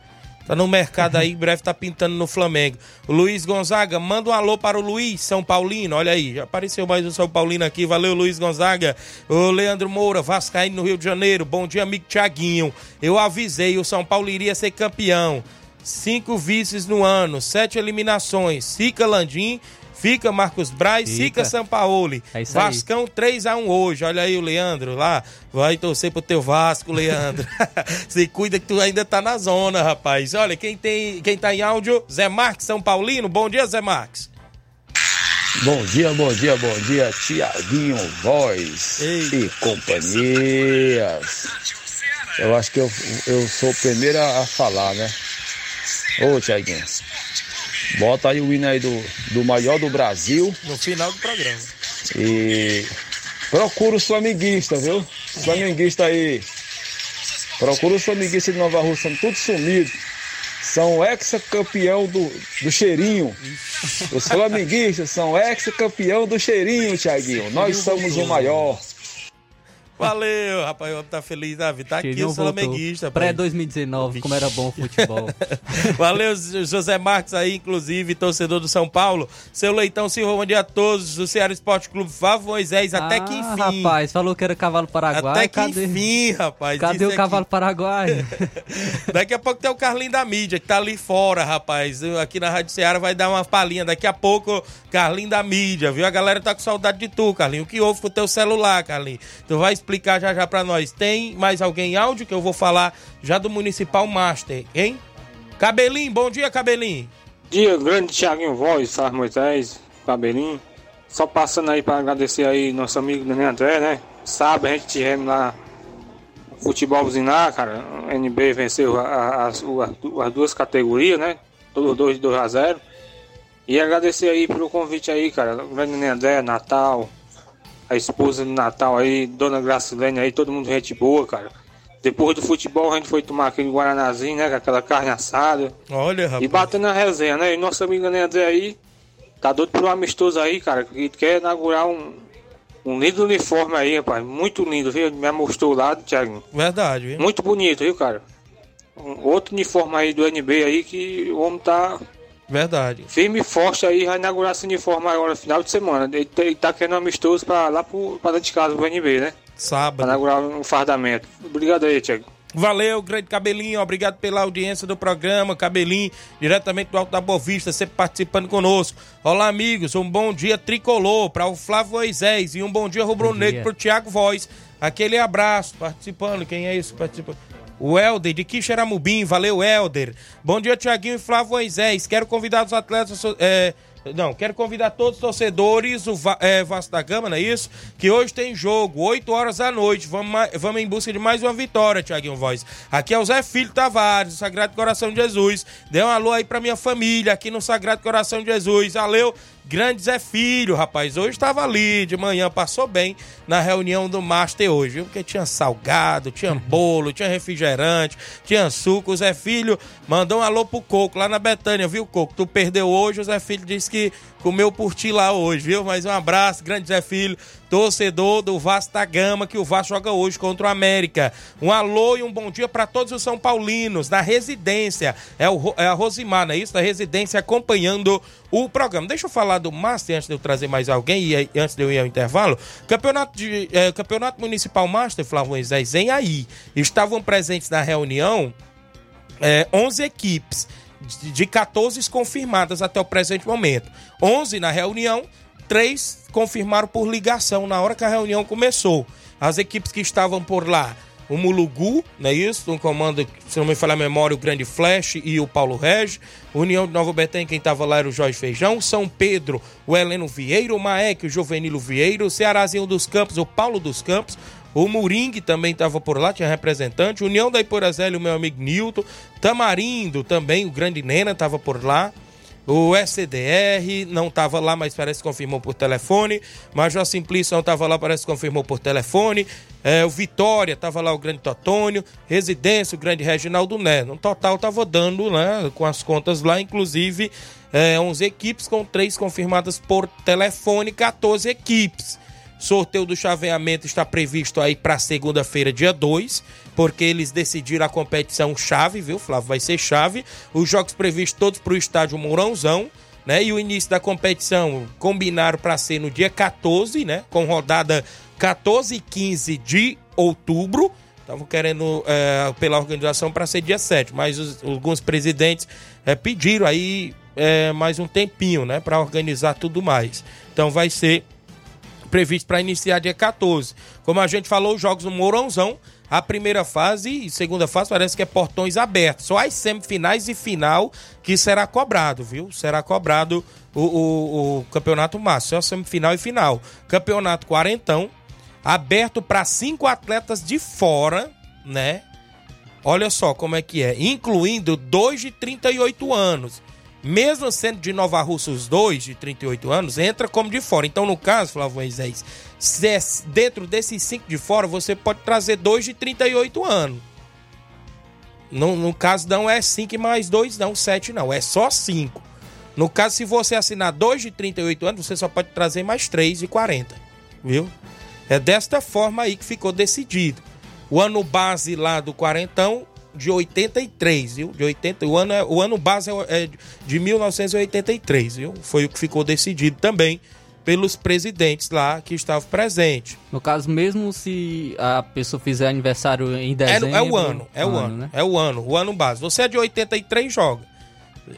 [SPEAKER 1] Tá no mercado aí, em breve tá pintando no Flamengo. Luiz Gonzaga, manda um alô para o Luiz São Paulino. Olha aí, já apareceu mais um São Paulino aqui. Valeu, Luiz Gonzaga. O Leandro Moura, Vascaíno no Rio de Janeiro. Bom dia, amigo Tiaguinho. Eu avisei, o São Paulo iria ser campeão. cinco vices no ano, sete eliminações. Fica Landim, fica Marcos Braz, fica, fica Sampaoli. É Vascão 3x1 hoje. Olha aí o Leandro lá. Vai torcer pro teu Vasco, Leandro. Se cuida que tu ainda tá na zona, rapaz. Olha, quem, tem, quem tá em áudio, Zé Marques, São Paulino. Bom dia, Zé Marques.
[SPEAKER 9] Bom dia, bom dia, bom dia, Tiaguinho Voz Ei. e companhias. Eu acho que eu, eu sou o primeiro a falar, né? Ô, Tiaguinho, bota aí o hino aí do, do maior do Brasil.
[SPEAKER 1] No final do programa.
[SPEAKER 9] E procura os flamenguistas, viu? Flamenguista aí. Procura os flamenguistas de Nova Rússia, tudo sumido. São ex-campeão do, do cheirinho. Os flamenguistas são ex-campeão do cheirinho, Tiaguinho. Nós somos o maior.
[SPEAKER 1] Valeu, rapaz, o homem tá feliz da vida. Tá aqui o flamenguista.
[SPEAKER 2] Pré-2019, como era bom o futebol.
[SPEAKER 1] Valeu, José Marques aí, inclusive, torcedor do São Paulo. Seu Leitão Silva, bom dia a todos. Do Ceará Esporte Clube, Fábio Moisés, até que enfim.
[SPEAKER 2] rapaz, falou que era cavalo paraguai.
[SPEAKER 1] Até que cadê? enfim, rapaz.
[SPEAKER 2] Cadê o aqui. cavalo paraguai?
[SPEAKER 1] daqui a pouco tem o Carlinho da mídia, que tá ali fora, rapaz. Aqui na Rádio Ceará vai dar uma palhinha. Daqui a pouco, Carlinho da mídia, viu? A galera tá com saudade de tu, Carlinho. O que houve com o teu celular, Carlinho? Tu vai explicar já já para nós. Tem mais alguém áudio que eu vou falar já do Municipal Master, hein? Cabelinho, bom dia, Cabelinho.
[SPEAKER 10] Dia, grande Thiaguinho Voz, Sar Moisés, Cabelinho. Só passando aí para agradecer aí nosso amigo Daniel André, né? Sabe, a gente tivemos lá futebol Zinar, cara. O NB venceu as, as duas categorias, né? Todos dois 2 a 0. E agradecer aí pelo convite aí, cara. Grande André, Natal, a esposa do Natal aí, Dona Gracilene aí, todo mundo gente boa, cara. Depois do futebol a gente foi tomar aquele Guaranazinho, né? Com aquela carne assada.
[SPEAKER 1] Olha, rapaz.
[SPEAKER 10] E batendo na resenha, né? E nosso amigo André aí, tá doido pro amistoso aí, cara. Que quer inaugurar um, um lindo uniforme aí, rapaz. Muito lindo, viu? Me mostrou lá, Thiago.
[SPEAKER 1] Verdade, viu?
[SPEAKER 10] Muito bonito, viu, cara? Um outro uniforme aí do NB aí que o homem tá
[SPEAKER 1] Verdade.
[SPEAKER 10] Firme e forte aí, vai inaugurar esse uniforme agora no final de semana. Ele, ele tá querendo amistoso pra, lá pro, pra dentro de casa, pro NB, né?
[SPEAKER 1] Sábado. Pra
[SPEAKER 10] inaugurar um fardamento. Obrigado aí, Tiago.
[SPEAKER 1] Valeu, grande Cabelinho, obrigado pela audiência do programa, Cabelinho, diretamente do Alto da Bovista, sempre participando conosco. Olá, amigos, um bom dia tricolor para o Flávio Moisés e um bom dia rubro-negro para o Tiago Voz. Aquele abraço, participando, quem é isso participando? O Helder de Quixeramobim, valeu Helder. Bom dia, Tiaguinho e Flávio Moisés. Quero convidar os atletas. É, não, quero convidar todos os torcedores, o é, Vasco da Gama, não é isso? Que hoje tem jogo, 8 horas da noite. Vamos, vamos em busca de mais uma vitória, Tiaguinho Voz. Aqui é o Zé Filho Tavares, do Sagrado Coração de Jesus. Dê um alô aí pra minha família aqui no Sagrado Coração de Jesus. Valeu, Grande Zé Filho, rapaz. Hoje estava ali de manhã, passou bem na reunião do Master hoje, viu? Porque tinha salgado, tinha uhum. bolo, tinha refrigerante, tinha suco. O Zé Filho mandou um alô pro Coco lá na Betânia, viu, Coco? Tu perdeu hoje, o Zé Filho disse que comeu por ti lá hoje, viu? Mas um abraço, grande Zé Filho, torcedor do Vasco da Gama, que o Vasco joga hoje contra o América. Um alô e um bom dia para todos os São Paulinos, da residência. É, o, é a Rosimar, não é isso? Da residência acompanhando o programa. Deixa eu falar do Master antes de eu trazer mais alguém e antes de eu ir ao intervalo. Campeonato, de, é, campeonato Municipal Master, Flávio Moisés, em aí. Estavam presentes na reunião é, 11 equipes de 14 confirmadas até o presente momento. 11 na reunião, 3 confirmaram por ligação na hora que a reunião começou. As equipes que estavam por lá, o Mulugu, não é isso? No comando, se não me falar a memória, o Grande Flash e o Paulo Regi. União de Nova Betânia, quem estava lá era o Jorge Feijão. São Pedro, o Heleno Vieira. O Maek, o Jovenilo Vieira. O Cearazinho dos Campos, o Paulo dos Campos. O Muring também estava por lá, tinha representante. União da Iporazélia, o meu amigo Nilton. Tamarindo também, o grande Nena estava por lá. O SDR não estava lá, mas parece que confirmou por telefone. Major Simplício não estava lá, parece que confirmou por telefone. É, o Vitória estava lá, o grande Totônio. Residência, o grande Reginaldo Né. No total estava dando, né, com as contas lá, inclusive é, 11 equipes com três confirmadas por telefone, 14 equipes. Sorteio do chaveamento está previsto aí para segunda-feira, dia 2, porque eles decidiram a competição chave, viu, Flávio? Vai ser chave. Os jogos previstos todos para o estádio Mourãozão, né? E o início da competição combinaram para ser no dia 14, né? Com rodada 14 e 15 de outubro. estavam querendo é, pela organização para ser dia 7, mas os, alguns presidentes é, pediram aí é, mais um tempinho, né, para organizar tudo mais. Então vai ser previsto para iniciar dia 14. Como a gente falou, os jogos no Mourãozão, a primeira fase e segunda fase parece que é portões abertos. Só as semifinais e final que será cobrado, viu? Será cobrado o, o, o campeonato máximo, só semifinal e final. Campeonato quarentão, aberto para cinco atletas de fora, né? Olha só como é que é, incluindo dois de 38 anos mesmo sendo de Nova Rússia os dois, de 38 anos, entra como de fora. Então, no caso, Flávio Moisés, é dentro desses cinco de fora, você pode trazer dois de 38 anos. No, no caso, não é 5 mais 2, não, 7 não, é só 5. No caso, se você assinar dois de 38 anos, você só pode trazer mais 3 de 40, viu? É desta forma aí que ficou decidido. O ano base lá do quarentão de 83, viu? De 80, o ano, é, o ano base é, é de 1983, viu? Foi o que ficou decidido também pelos presidentes lá que estavam presentes.
[SPEAKER 2] No caso, mesmo se a pessoa fizer aniversário em dezembro...
[SPEAKER 1] É, é o ano, é o ano, ano né? é o ano, o ano base. Você é de 83, joga.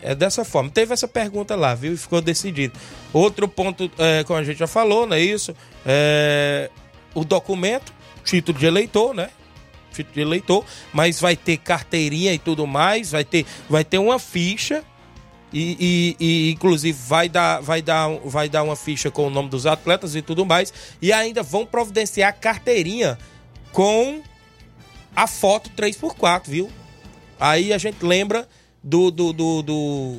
[SPEAKER 1] É dessa forma. Teve essa pergunta lá, viu? E ficou decidido. Outro ponto, é, como a gente já falou, não é isso? É, o documento, título de eleitor, né? De eleitor, mas vai ter carteirinha e tudo mais, vai ter, vai ter uma ficha e, e, e, inclusive vai dar, vai, dar, vai dar uma ficha com o nome dos atletas e tudo mais. E ainda vão providenciar carteirinha com a foto 3x4, viu? Aí a gente lembra do, do, do, do,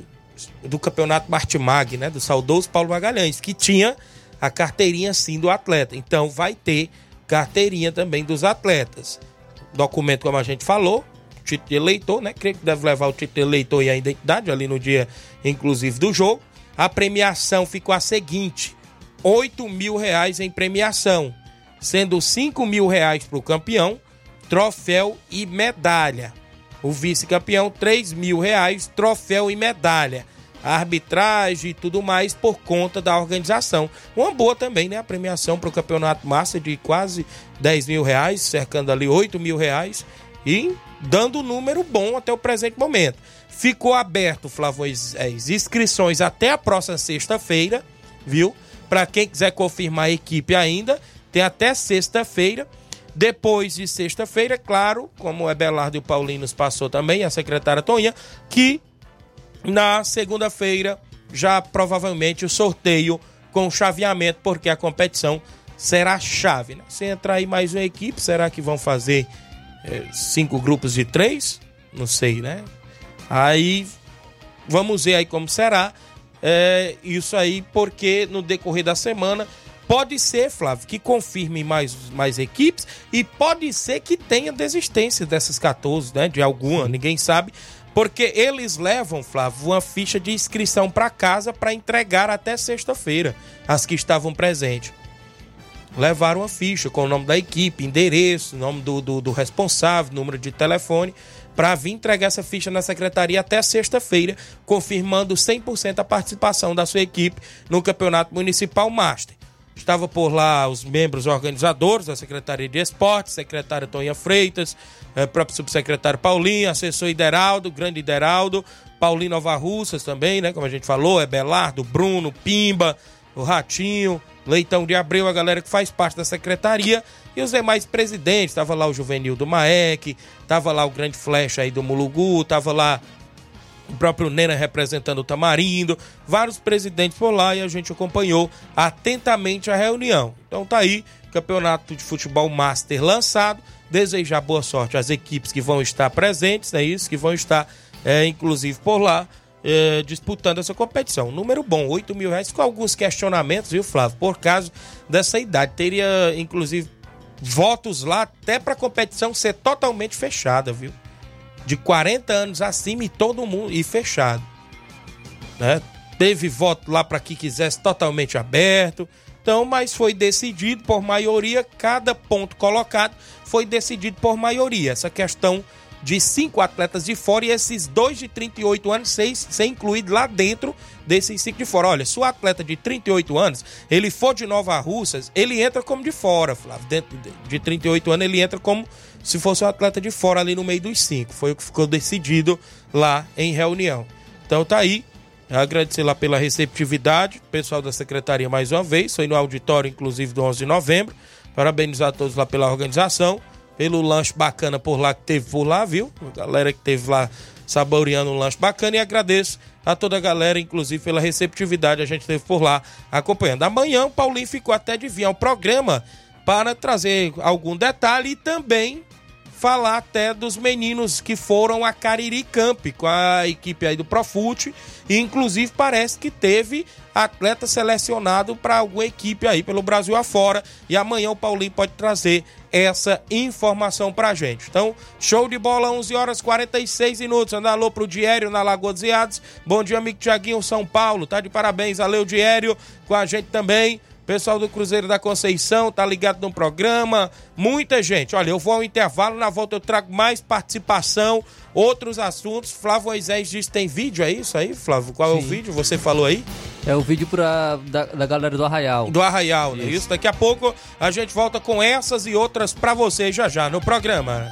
[SPEAKER 1] do campeonato Martimag, né? Do saudoso Paulo Magalhães, que tinha a carteirinha sim do atleta. Então vai ter carteirinha também dos atletas documento, como a gente falou, título de eleitor, né? Creio que deve levar o título de eleitor e a identidade ali no dia, inclusive, do jogo. A premiação ficou a seguinte: 8 mil reais em premiação, sendo 5 mil reais para o campeão, troféu e medalha. O vice-campeão, 3 mil reais, troféu e medalha a arbitragem e tudo mais por conta da organização. Uma boa também, né? A premiação para o campeonato massa de quase 10 mil reais, cercando ali 8 mil reais e dando um número bom até o presente momento. Ficou aberto, Flávio, as inscrições até a próxima sexta-feira, viu? Para quem quiser confirmar a equipe ainda, tem até sexta-feira. Depois de sexta-feira, claro, como o Ebelardo e o Paulinho nos passou também, a secretária Toninha, que na segunda-feira, já provavelmente o sorteio com chaveamento, porque a competição será chave. Né? Se entrar aí mais uma equipe, será que vão fazer é, cinco grupos de três? Não sei, né? Aí vamos ver aí como será. É, isso aí, porque no decorrer da semana pode ser, Flávio, que confirme mais, mais equipes e pode ser que tenha desistência dessas 14, né? De alguma, ninguém sabe. Porque eles levam, Flávio, uma ficha de inscrição para casa para entregar até sexta-feira, as que estavam presentes. Levaram uma ficha com o nome da equipe, endereço, nome do, do, do responsável, número de telefone, para vir entregar essa ficha na secretaria até sexta-feira, confirmando 100% a participação da sua equipe no Campeonato Municipal Master. Estava por lá os membros organizadores da Secretaria de Esportes, secretária Tonha Freitas, é, próprio subsecretário Paulinho, assessor Ideraldo, grande Ideraldo, Paulinho Nova Russas também, né? Como a gente falou, é Belardo, Bruno, Pimba, o Ratinho, Leitão de Abreu, a galera que faz parte da secretaria e os demais presidentes. Tava lá o Juvenil do Maek, tava lá o grande Flecha aí do Mulugu, tava lá o próprio Nena representando o Tamarindo, vários presidentes por lá e a gente acompanhou atentamente a reunião. Então tá aí, Campeonato de Futebol Master lançado. Desejar boa sorte às equipes que vão estar presentes, é isso, que vão estar, é, inclusive, por lá, é, disputando essa competição. Número bom, 8 mil reais, com alguns questionamentos, viu, Flávio? Por causa dessa idade. Teria, inclusive, votos lá até para a competição ser totalmente fechada, viu? De 40 anos acima e todo mundo e fechado. Né? Teve voto lá para que quisesse totalmente aberto. Então, mas foi decidido por maioria, cada ponto colocado foi decidido por maioria. Essa questão de cinco atletas de fora e esses dois de 38 anos ser, ser incluído lá dentro desses cinco de fora. Olha, se o atleta de 38 anos, ele for de Nova Russas, ele entra como de fora, Flávio. Dentro de 38 anos, ele entra como se fosse um atleta de fora ali no meio dos cinco. Foi o que ficou decidido lá em reunião. Então tá aí. Agradecer lá pela receptividade, pessoal da secretaria mais uma vez. Foi no auditório, inclusive, do 11 de novembro. Parabenizar a todos lá pela organização, pelo lanche bacana por lá que teve por lá, viu? A galera que teve lá saboreando um lanche bacana e agradeço a toda a galera, inclusive pela receptividade a gente teve por lá acompanhando. Amanhã o Paulinho ficou até de vir ao programa para trazer algum detalhe e também falar até dos meninos que foram a Cariri Camp com a equipe aí do Profute e inclusive parece que teve atleta selecionado para alguma equipe aí pelo Brasil afora e amanhã o Paulinho pode trazer essa informação pra gente. Então, show de bola, 11 horas 46 minutos. Anda alô pro Diério na Lagoa dos Iados. Bom dia, amigo Tiaguinho, São Paulo. Tá de parabéns, valeu, Diério, com a gente também. Pessoal do Cruzeiro da Conceição tá ligado no programa. Muita gente. Olha, eu vou ao intervalo, na volta eu trago mais participação, outros assuntos. Flávio Moisés diz tem vídeo, é isso aí, Flávio? Qual Sim. é o vídeo? Você falou aí?
[SPEAKER 2] É o vídeo pra, da, da galera do Arraial.
[SPEAKER 1] Do Arraial, isso. né? Isso. Daqui a pouco a gente volta com essas e outras para você já já no programa.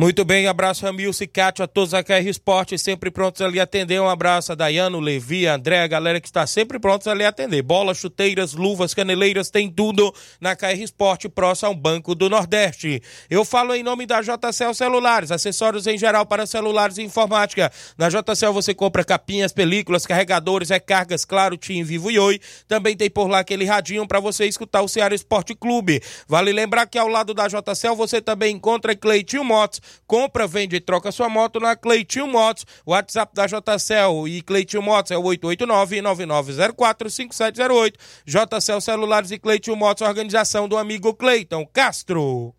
[SPEAKER 1] Muito bem, abraço Ramilson e a todos a KR Esporte, sempre prontos ali a atender. Um abraço a Dayano, Levi, André, a galera que está sempre prontos ali a atender. Bolas, chuteiras, luvas, caneleiras, tem tudo na KR Esporte, próximo ao Banco do Nordeste. Eu falo em nome da JCL Celulares, acessórios em geral para celulares e informática. Na JCL você compra capinhas, películas, carregadores, recargas, claro, Tim, Vivo e Oi. Também tem por lá aquele radinho para você escutar o Ceará Esporte Clube. Vale lembrar que ao lado da JCL você também encontra Cleitinho Motos Compra, vende e troca sua moto na Cleitinho Motos. WhatsApp da JCL e Cleitinho Motos é o 889-9904-5708. JCL Celulares e Cleitinho Motos, organização do amigo Cleiton Castro.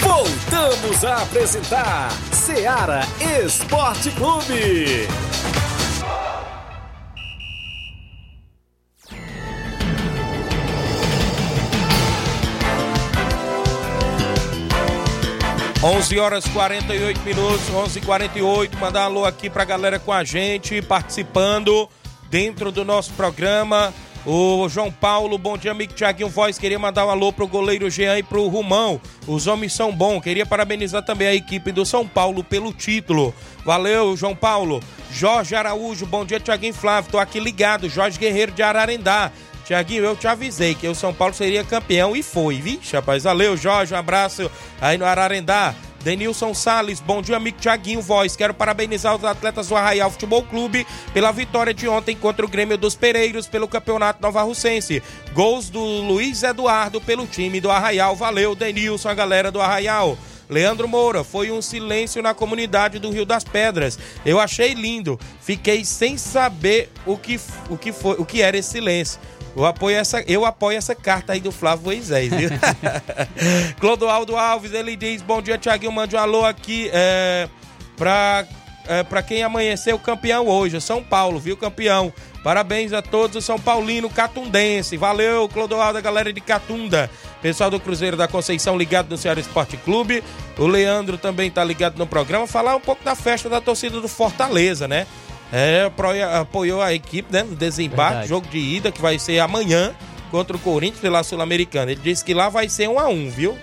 [SPEAKER 7] Voltamos a apresentar Seara Esporte Clube.
[SPEAKER 1] 11 horas 48 minutos, 11 48 Mandar alô aqui pra galera com a gente, participando dentro do nosso programa. O João Paulo, bom dia, amigo Tiaguinho Voz. Queria mandar um alô pro goleiro Jean e pro Rumão. Os homens são bons. Queria parabenizar também a equipe do São Paulo pelo título. Valeu, João Paulo. Jorge Araújo, bom dia, Tiaguinho Flávio. Tô aqui ligado. Jorge Guerreiro de Ararendá. Tiaguinho, eu te avisei que o São Paulo seria campeão e foi, vixe, rapaz. Valeu, Jorge, um abraço aí no Ararendá. Denilson Sales, bom dia, amigo Tiaguinho Voz. Quero parabenizar os atletas do Arraial Futebol Clube pela vitória de ontem contra o Grêmio dos Pereiros pelo Campeonato Nova Russense. Gols do Luiz Eduardo pelo time do Arraial. Valeu, Denilson, a galera do Arraial. Leandro Moura, foi um silêncio na comunidade do Rio das Pedras. Eu achei lindo. Fiquei sem saber o que, o que, foi, o que era esse silêncio. Eu apoio essa, eu apoio essa carta aí do Flávio Moisés, viu? Clodoaldo Alves, ele diz: Bom dia, Tiaguinho. Mande um alô aqui é, pra, é, pra quem amanheceu campeão hoje. São Paulo, viu, campeão? Parabéns a todos o São Paulino Catundense. Valeu, Clodoaldo, a galera de Catunda. Pessoal do Cruzeiro da Conceição ligado no Ceará Esporte Clube. O Leandro também tá ligado no programa. Falar um pouco da festa da torcida do Fortaleza, né? É, apoiou a equipe né, no desembarque, Verdade. jogo de ida que vai ser amanhã contra o Corinthians pela Sul-Americana. Ele disse que lá vai ser um a um, viu?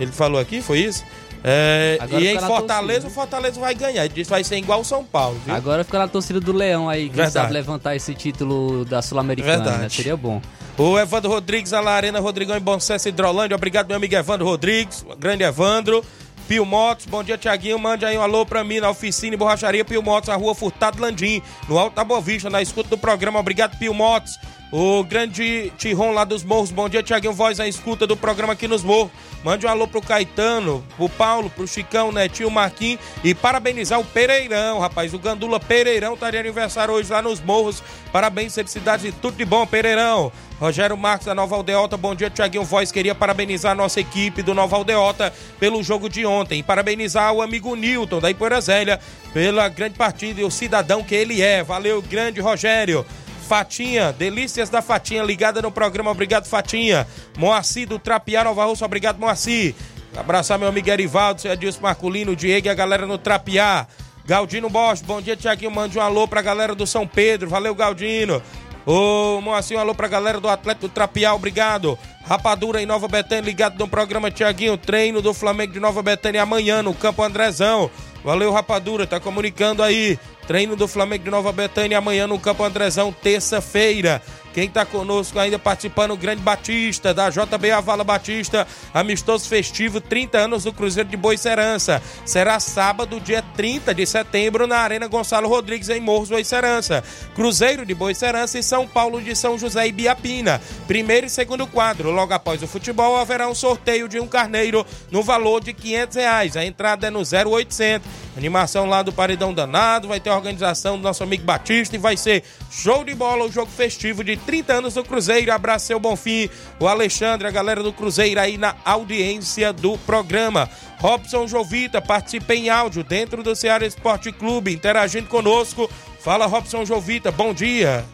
[SPEAKER 1] Ele falou aqui, foi isso? É, e em Fortaleza, o Fortaleza vai ganhar. Ele disse que vai ser igual o São Paulo, viu?
[SPEAKER 2] Agora fica na torcida do Leão aí, que sabe levantar esse título da Sul-Americana, né? Seria bom.
[SPEAKER 1] O Evandro Rodrigues, a Arena Rodrigão em Bom Sucesso, Hidrolândia. Obrigado, meu amigo Evandro Rodrigues, grande Evandro. Pio Motos, bom dia, Tiaguinho. Mande aí um alô pra mim na oficina e borracharia Pio Motos, a rua Furtado Landim, no Alto da Boa Vista, na escuta do programa. Obrigado, Pio Motos. O grande Tiron lá dos Morros. Bom dia, Tiaguinho Voz, a escuta do programa aqui nos Morros. Mande um alô pro Caetano, pro Paulo, pro Chicão, Netinho, Marquinhos e parabenizar o Pereirão, rapaz. O Gandula Pereirão tá de aniversário hoje lá nos Morros. Parabéns, felicidades e tudo de bom, Pereirão. Rogério Marques da Nova Aldeota, bom dia, Tiaguinho Voz. Queria parabenizar a nossa equipe do Nova Aldeota pelo jogo de ontem. Parabenizar o amigo Newton da Ipoeira Zélia pela grande partida e o cidadão que ele é. Valeu, grande Rogério. Fatinha, delícias da Fatinha, ligada no programa. Obrigado, Fatinha. Moacir do Trapiá, Nova Rússia, obrigado, Moacir. Abraçar meu amigo Erivaldo, seu Adilson Marculino, Diego e a galera no Trapiá. Galdino Bosch, bom dia, Tiaguinho. Mande um alô pra galera do São Pedro. Valeu, Galdino. Ô, Moacir, um alô pra galera do Atlético do Trapiá, obrigado. Rapadura em Nova Betânia, ligado no programa Tiaguinho. Treino do Flamengo de Nova Betânia amanhã no Campo Andrezão. Valeu, Rapadura, tá comunicando aí. Treino do Flamengo de Nova Betânia amanhã no Campo Andrezão, terça-feira. Quem está conosco ainda participando, o Grande Batista, da JB Avala Batista, amistoso festivo, 30 anos do Cruzeiro de Boicerança. Será sábado, dia 30 de setembro, na Arena Gonçalo Rodrigues, em Morros, Boicerança. Cruzeiro de Boicerança e São Paulo de São José e Biapina. Primeiro e segundo quadro. Logo após o futebol, haverá um sorteio de um carneiro no valor de 500 reais. A entrada é no 0800. Animação lá do Paredão Danado, vai ter a organização do nosso amigo Batista e vai ser show de bola o jogo festivo de 30 anos do Cruzeiro. Abraço seu Bonfim, o Alexandre, a galera do Cruzeiro aí na audiência do programa. Robson Jovita participa em áudio dentro do Ceará Esporte Clube, interagindo conosco. Fala Robson Jovita, bom dia.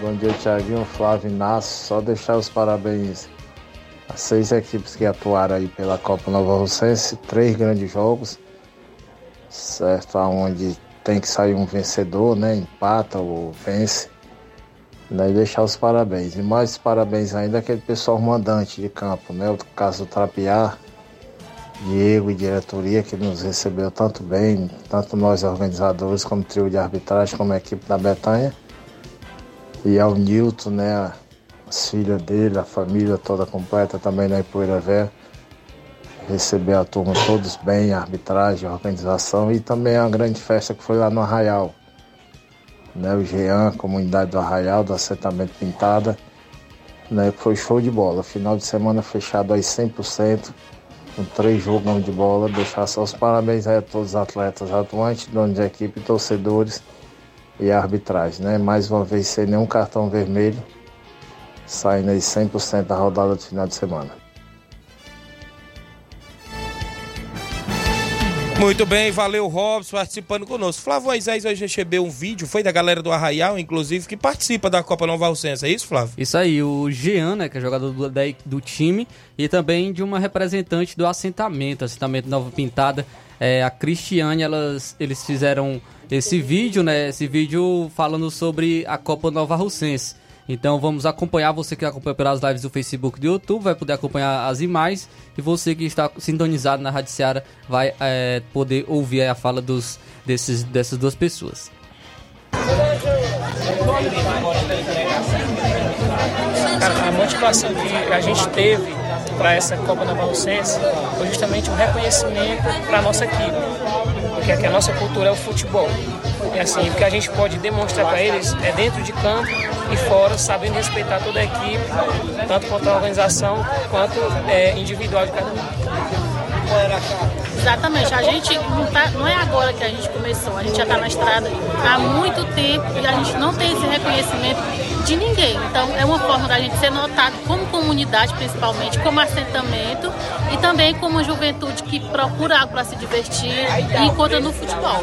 [SPEAKER 11] Bom dia, Tiaguinho, Flávio Inácio. Só deixar os parabéns às seis equipes que atuaram aí pela Copa Nova Rocense. Três grandes jogos, certo? Onde tem que sair um vencedor, né? Empata ou vence. Né, e deixar os parabéns. E mais parabéns ainda aquele pessoal mandante de campo, né? O caso do Trapiá, Diego e diretoria que nos recebeu tanto bem, tanto nós organizadores como trio de arbitragem, como a equipe da Betanha. E ao Nilton, né? As filhas dele, a família toda completa também na Ipoeira Velha. Receber a turma todos bem, arbitragem, organização e também a grande festa que foi lá no Arraial né, o Jean, comunidade do Arraial, do assentamento Pintada, né, foi show de bola. Final de semana fechado aí 100%, com três jogos de bola. Deixar só os parabéns aí a todos os atletas atuantes, donos de equipe, torcedores e arbitragem. Né? Mais uma vez, sem nenhum cartão vermelho, saindo aí 100% da rodada do final de semana.
[SPEAKER 1] Muito bem, valeu Robson participando conosco. Flávio Moisés hoje recebeu um vídeo, foi da galera do Arraial, inclusive, que participa da Copa Nova Alcense, é isso, Flávio?
[SPEAKER 2] Isso aí, o Jean, né, que é jogador do, do time, e também de uma representante do assentamento, assentamento Nova Pintada, é, a Cristiane, elas, eles fizeram esse vídeo, né, esse vídeo falando sobre a Copa Nova Rocense. Então vamos acompanhar, você que acompanha pelas lives do Facebook e do YouTube, vai poder acompanhar as imagens e você que está sintonizado na Rádio Seara vai é, poder ouvir a fala dos, desses, dessas duas pessoas.
[SPEAKER 12] Cara, a motivação que a gente teve para essa Copa da Barrocense foi justamente um reconhecimento para a nossa equipe, porque aqui a nossa cultura é o futebol. E assim, o que a gente pode demonstrar para eles é dentro de campo e fora, sabendo respeitar toda a equipe, tanto quanto a organização, quanto é, individual de cada um.
[SPEAKER 13] Exatamente, a gente não, tá, não é agora que a gente começou, a gente já está na estrada há muito tempo e a gente não tem esse reconhecimento de ninguém. Então é uma forma da gente ser notado como comunidade, principalmente, como assentamento e também como juventude que procura algo para se divertir e encontra no futebol.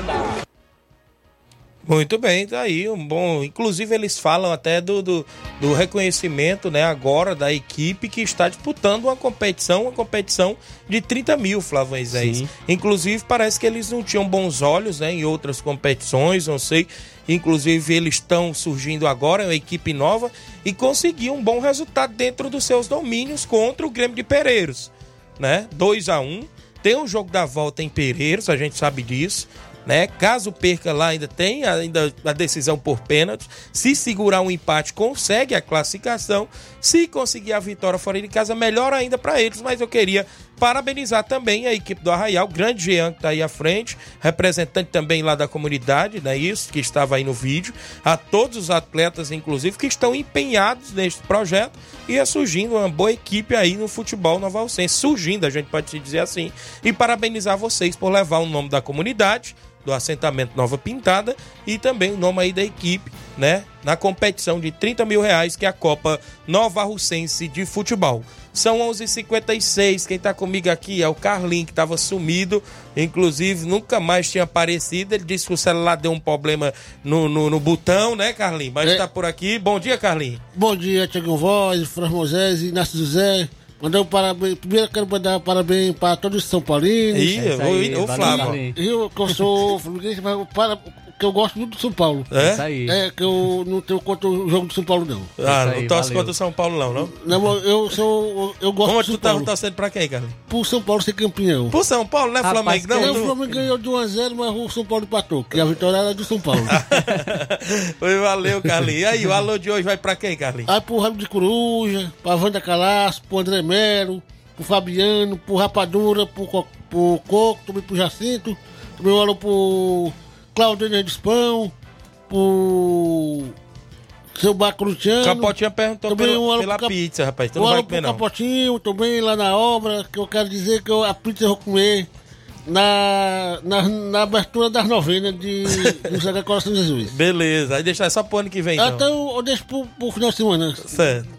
[SPEAKER 1] Muito bem, tá aí um bom. Inclusive eles falam até do, do, do, reconhecimento, né, agora da equipe que está disputando uma competição, uma competição de 30 mil, Flávio Moisés. Inclusive parece que eles não tinham bons olhos, né, em outras competições, não sei. Inclusive eles estão surgindo agora, é uma equipe nova e conseguiu um bom resultado dentro dos seus domínios contra o Grêmio de Pereiros, né? 2 a 1 um. Tem um jogo da volta em Pereiros, a gente sabe disso né? Caso perca lá, ainda tem ainda a decisão por pênalti. Se segurar um empate, consegue a classificação. Se conseguir a vitória fora de casa, melhor ainda para eles. Mas eu queria parabenizar também a equipe do Arraial, grande Jean que está aí à frente, representante também lá da comunidade, né? Isso que estava aí no vídeo, a todos os atletas, inclusive, que estão empenhados neste projeto e é surgindo uma boa equipe aí no futebol Nova Alcense, surgindo, a gente pode dizer assim, e parabenizar vocês por levar o nome da comunidade do assentamento Nova Pintada e também o nome aí da equipe, né? Na competição de 30 mil reais, que é a Copa Nova Russense de Futebol. São 11:56 h 56 quem tá comigo aqui é o Carlinho, que tava sumido, inclusive nunca mais tinha aparecido. Ele disse que o celular deu um problema no, no, no botão, né, Carlinho? Mas é. tá por aqui. Bom dia, Carlinho.
[SPEAKER 14] Bom dia, Tiago Voz, Fran Moisés, Inácio José. Mandar um parabéns. Primeiro quero mandar parabéns para todos os São Paulinos.
[SPEAKER 1] Ih, é o Flávio.
[SPEAKER 14] Eu, que eu sou fluminense, mas para, que eu gosto muito do São Paulo.
[SPEAKER 1] É? Isso aí.
[SPEAKER 14] É, que eu não tenho contra o jogo do São Paulo, não.
[SPEAKER 1] Ah, não torce contra o São Paulo, não, não?
[SPEAKER 14] Não, eu sou. Eu gosto
[SPEAKER 1] Como
[SPEAKER 14] do São
[SPEAKER 1] tu tá torcendo pra quem, cara?
[SPEAKER 14] Pro São Paulo ser campeão.
[SPEAKER 1] Pro São Paulo, não é Flamengo, não?
[SPEAKER 14] Não, o Flamengo ganhou de 1x0, mas o São Paulo empatou, que a vitória era do São Paulo.
[SPEAKER 1] Foi, valeu, Carlinhos. E aí, o alô de hoje vai pra quem, Carlinhos?
[SPEAKER 14] Aí pro Rabo de Coruja, pra Wanda Calaço, pro André Melo, pro Fabiano, pro Rapadura, pro, pro Coco, também pro Jacinto, também um alô pro Claudio Dispão, pro seu Baco Luciano.
[SPEAKER 1] Capotinho perguntou também pela, um pela pro, pizza, rapaz. Tu não vai
[SPEAKER 14] comer, não. Capotinho, também lá na obra, que eu quero dizer que eu, a pizza eu vou comer na, na, na abertura das novenas de, do Sagrado Coração de Jesus.
[SPEAKER 1] Beleza, aí deixar só pro ano que vem, então.
[SPEAKER 14] Então eu deixo pro, pro final de semana.
[SPEAKER 1] Certo.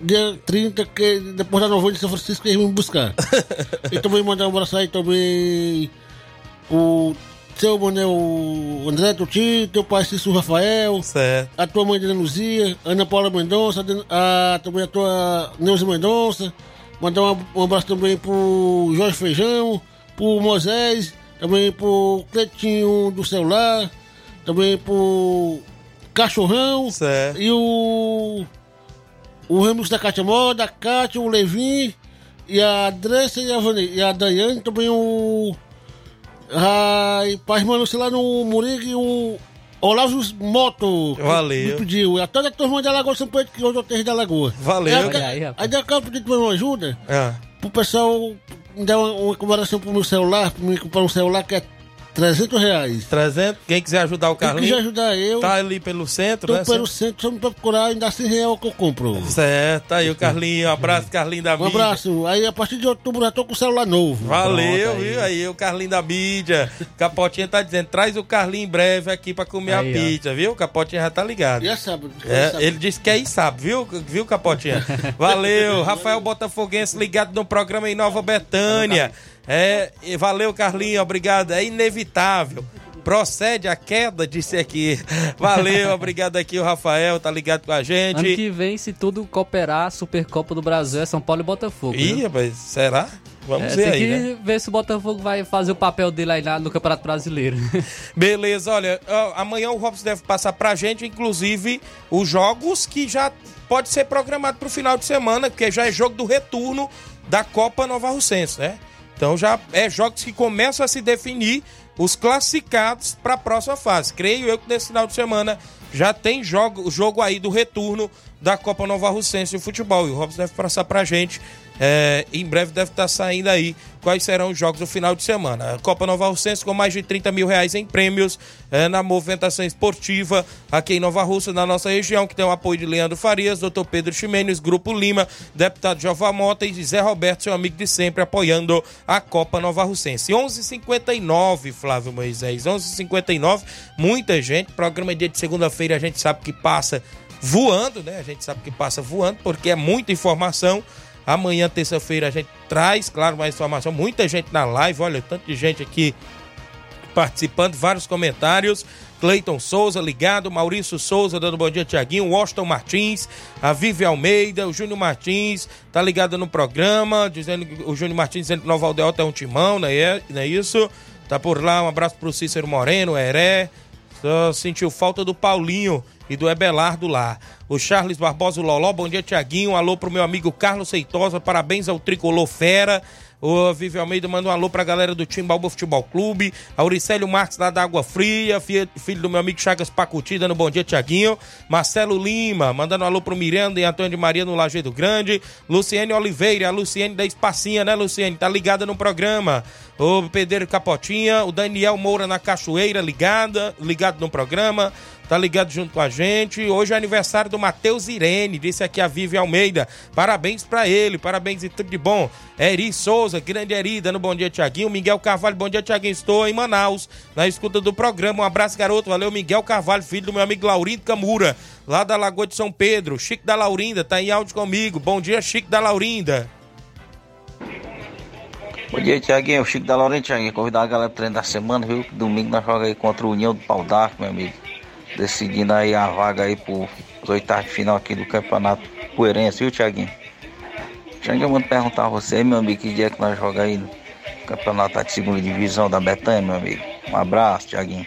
[SPEAKER 14] Dia 30, que depois da novena de São Francisco, eles vão me buscar. e também mandar um abraço aí também o seu Mané, o André Tuti, teu pai Cícero Rafael,
[SPEAKER 1] certo.
[SPEAKER 14] a tua mãe Dona Luzia, Ana Paula Mendonça, a, também a tua Neuza Mendonça, mandar um, abraço também pro Jorge Feijão, pro Moisés, também pro Cleitinho do celular, também pro Cachorrão
[SPEAKER 1] certo.
[SPEAKER 14] e o o Ramos da Cátia Moda, a Cátia, o Levin e a Andressa e a, e a Daiane, também o Ai, pai, mano, sei lá no Murig, o Olavo Moto.
[SPEAKER 1] Valeu.
[SPEAKER 14] Me pediu. A toda a turma da Lagoa São Pedro, que hoje eu tenho da Lagoa.
[SPEAKER 1] Valeu.
[SPEAKER 14] Aí, aí, aí eu quero pedir uma ajuda.
[SPEAKER 1] É.
[SPEAKER 14] Pro pessoal dar uma, uma comparação pro meu celular, pra me comprar um celular que é 300 reais.
[SPEAKER 1] 300? Quem quiser ajudar o Carlinhos.
[SPEAKER 14] Quem quiser ajudar eu.
[SPEAKER 1] Tá ali pelo centro,
[SPEAKER 14] tô
[SPEAKER 1] né?
[SPEAKER 14] pelo centro, só me procurar, ainda 100 reais que eu compro.
[SPEAKER 1] Certo, tá aí o Carlinho. Um abraço, Carlinho da
[SPEAKER 14] mídia. Um abraço. Aí a partir de outubro já tô com o celular novo.
[SPEAKER 1] Valeu, Pronto, viu? Aí o Carlinho da mídia. Capotinha tá dizendo, traz o Carlinho em breve aqui pra comer aí, a pizza, ó. viu? O Capotinha já tá ligado.
[SPEAKER 14] Já sabe.
[SPEAKER 1] É,
[SPEAKER 14] sabe.
[SPEAKER 1] Ele disse que aí sabe, viu? Viu, Capotinha? Valeu. Rafael Botafoguense ligado no programa em Nova Betânia. É, valeu, Carlinho, obrigado. É inevitável. Procede a queda, disse aqui. Valeu, obrigado aqui o Rafael, tá ligado com a gente.
[SPEAKER 2] Ano que vem, se tudo cooperar, Supercopa do Brasil é São Paulo e Botafogo.
[SPEAKER 1] Ih, mas será? Vamos
[SPEAKER 2] é,
[SPEAKER 1] ver
[SPEAKER 2] tem
[SPEAKER 1] aí,
[SPEAKER 2] que
[SPEAKER 1] né?
[SPEAKER 2] ver se o Botafogo vai fazer o papel dele aí no Campeonato Brasileiro.
[SPEAKER 1] Beleza, olha, amanhã o Robson deve passar pra gente, inclusive, os jogos que já pode ser programado pro final de semana, porque já é jogo do retorno da Copa Nova Russense, né? Então já é jogos que começam a se definir os classificados para a próxima fase. Creio eu que nesse final de semana já tem jogo, jogo aí do retorno da Copa Nova Russense de futebol. E o Robson deve passar pra gente. É, em breve deve estar tá saindo aí quais serão os jogos do final de semana. Copa Nova Russense com mais de 30 mil reais em prêmios é, na movimentação esportiva aqui em Nova Russa, na nossa região, que tem o apoio de Leandro Farias, doutor Pedro Ximenes, Grupo Lima, deputado Jová Mota e Zé Roberto, seu amigo de sempre, apoiando a Copa Nova Russense. 11:59 Flávio Moisés, 11:59 muita gente, programa dia de segunda-feira, a gente sabe que passa voando, né? A gente sabe que passa voando, porque é muita informação. Amanhã, terça-feira, a gente traz, claro, mais informação. Muita gente na live, olha, tanto de gente aqui participando, vários comentários. Cleiton Souza ligado, Maurício Souza dando bom dia, Tiaguinho, Washington Martins, a Vivi Almeida, o Júnior Martins, tá ligado no programa, dizendo o Júnior Martins dizendo que Nova Aldeota é um timão, não é, não é isso? Tá por lá, um abraço pro Cícero Moreno, Heré, só sentiu falta do Paulinho e do Ebelardo lá. O Charles Barbosa Loló, bom dia Tiaguinho, alô pro meu amigo Carlos Seitosa, parabéns ao Tricolor Fera. O Vivi Almeida manda um alô pra galera do Timbalba Futebol Clube. Auricélio Marques lá da Água Fria, filho do meu amigo Chagas Pacuti, dando bom dia, Tiaguinho. Marcelo Lima, mandando um alô pro Miranda e Antônio de Maria no Lajeado Grande. Luciene Oliveira, a Luciene da Espacinha, né, Luciene? Tá ligada no programa. O Pedro Capotinha, o Daniel Moura na Cachoeira, ligada, ligado no programa tá ligado junto com a gente. Hoje é aniversário do Matheus Irene, disse aqui a Vivi Almeida. Parabéns para ele, parabéns e tudo de bom. Eri Souza, grande Eri, dando bom dia, Tiaguinho. Miguel Carvalho, bom dia, Tiaguinho. Estou em Manaus, na escuta do programa. Um abraço, garoto. Valeu, Miguel Carvalho, filho do meu amigo Laurindo Camura, lá da Lagoa de São Pedro. Chico da Laurinda, tá em áudio comigo. Bom dia, Chico da Laurinda.
[SPEAKER 15] Bom dia, Tiaguinho. Chico da Laurinda, Tiaguinho. Convidar a galera pro treino da semana, viu? Domingo nós jogamos aí contra o União do Pau d'Arco, meu amigo decidindo aí a vaga aí para os oitavos de final aqui do Campeonato Poeirense, viu, Tiaguinho? Tiaguinho, eu vou perguntar a você, meu amigo, que dia que nós jogamos aí no Campeonato de Segunda Divisão da Betânia, meu amigo. Um abraço, Tiaguinho.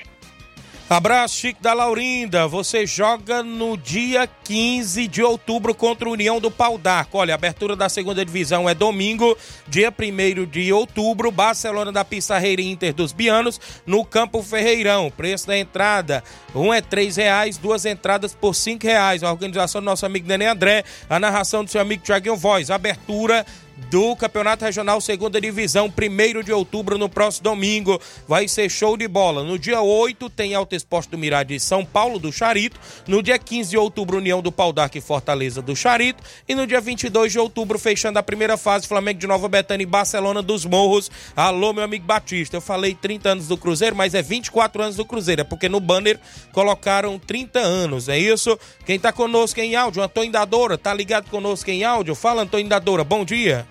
[SPEAKER 1] Abraço, Chico da Laurinda. Você joga no dia 15 de outubro contra o União do Pau d'Arco. Olha, a abertura da segunda divisão é domingo, dia 1 de outubro, Barcelona da Pissarreira Inter dos Bianos, no Campo Ferreirão. Preço da entrada, um é três reais, duas entradas por cinco reais. A organização do nosso amigo Nenê André, a narração do seu amigo Tiaguinho Voz. Abertura do Campeonato Regional Segunda Divisão, 1 de outubro, no próximo domingo. Vai ser show de bola. No dia 8 tem Alto Esporte do Mirade de São Paulo, do Charito. No dia 15 de outubro, União do Pau d'Arco e Fortaleza do Charito. E no dia 22 de outubro, fechando a primeira fase, Flamengo de Nova Betânia e Barcelona dos Morros. Alô, meu amigo Batista. Eu falei 30 anos do Cruzeiro, mas é 24 anos do Cruzeiro. É porque no banner colocaram 30 anos, é isso? Quem tá conosco em áudio, Antônio Dadora, tá ligado conosco em áudio? Fala, Antônio Dadora, bom dia.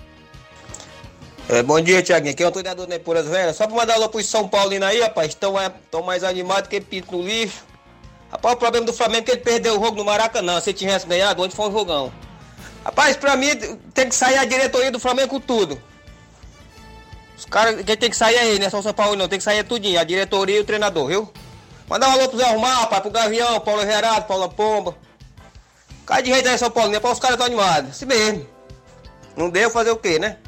[SPEAKER 16] É, bom dia, Tiaguinho. Aqui é o treinador do Nepuras Velhas. Só pra mandar alô pro São Paulo aí, rapaz. Estão é, mais animados que pinto no lixo. Rapaz, o problema do Flamengo é que ele perdeu o jogo no Maracanã. Se tivesse ganhado, onde foi um jogão. Rapaz, pra mim tem que sair a diretoria do Flamengo com tudo. Os caras, quem tem que sair ele, não é só o São Paulo não. Tem que sair é tudinho, a diretoria e o treinador, viu? Mandar um alô pro Zé Arrumar, rapaz, pro Gavião, Paulo Gerardo, Paulo Pomba. Cai de jeito aí, São Paulo, né? Os caras estão animados. Assim mesmo. Não deu fazer o quê, né?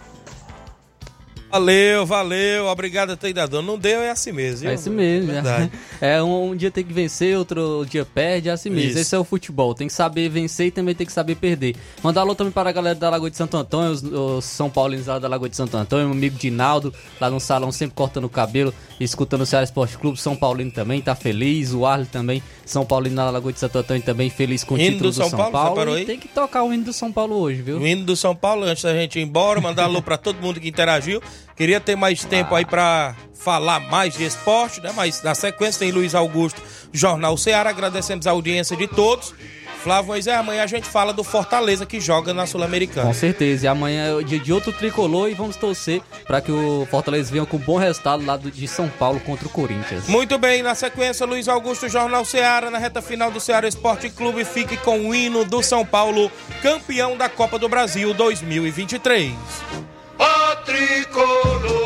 [SPEAKER 1] Valeu, valeu, obrigado, treinador. Não deu, é assim mesmo. Viu?
[SPEAKER 2] É assim mesmo, é. é um, um, dia tem que vencer, outro dia perde, é assim mesmo. Isso. Esse é o futebol, tem que saber vencer e também tem que saber perder. Mandar alô também para a galera da Lagoa de Santo Antônio, os, os São Paulinos lá da Lagoa de Santo Antônio, meu amigo Dinaldo, lá no salão, sempre cortando o cabelo, escutando o Ceará Esporte Clube, São Paulino também, tá feliz, o Arley também, São Paulino na Lagoa de Santo Antônio também, feliz com o hino título do, São, São Paulo. Paulo. E tem que tocar o hino do São Paulo hoje, viu?
[SPEAKER 1] O hino do São Paulo, antes da gente ir embora, mandar alô para todo mundo que interagiu. Queria ter mais tempo aí para falar mais de esporte, né? Mas na sequência tem Luiz Augusto, Jornal Ceará. Agradecemos a audiência de todos. Flávio Moisés, amanhã a gente fala do Fortaleza que joga na Sul-Americana.
[SPEAKER 2] Com certeza. E amanhã é o dia de outro tricolor e vamos torcer para que o Fortaleza venha com um bom resultado lá de São Paulo contra o Corinthians.
[SPEAKER 1] Muito bem, na sequência, Luiz Augusto, Jornal Ceará, na reta final do Ceará Esporte Clube. Fique com o hino do São Paulo, campeão da Copa do Brasil 2023
[SPEAKER 17] tricolor,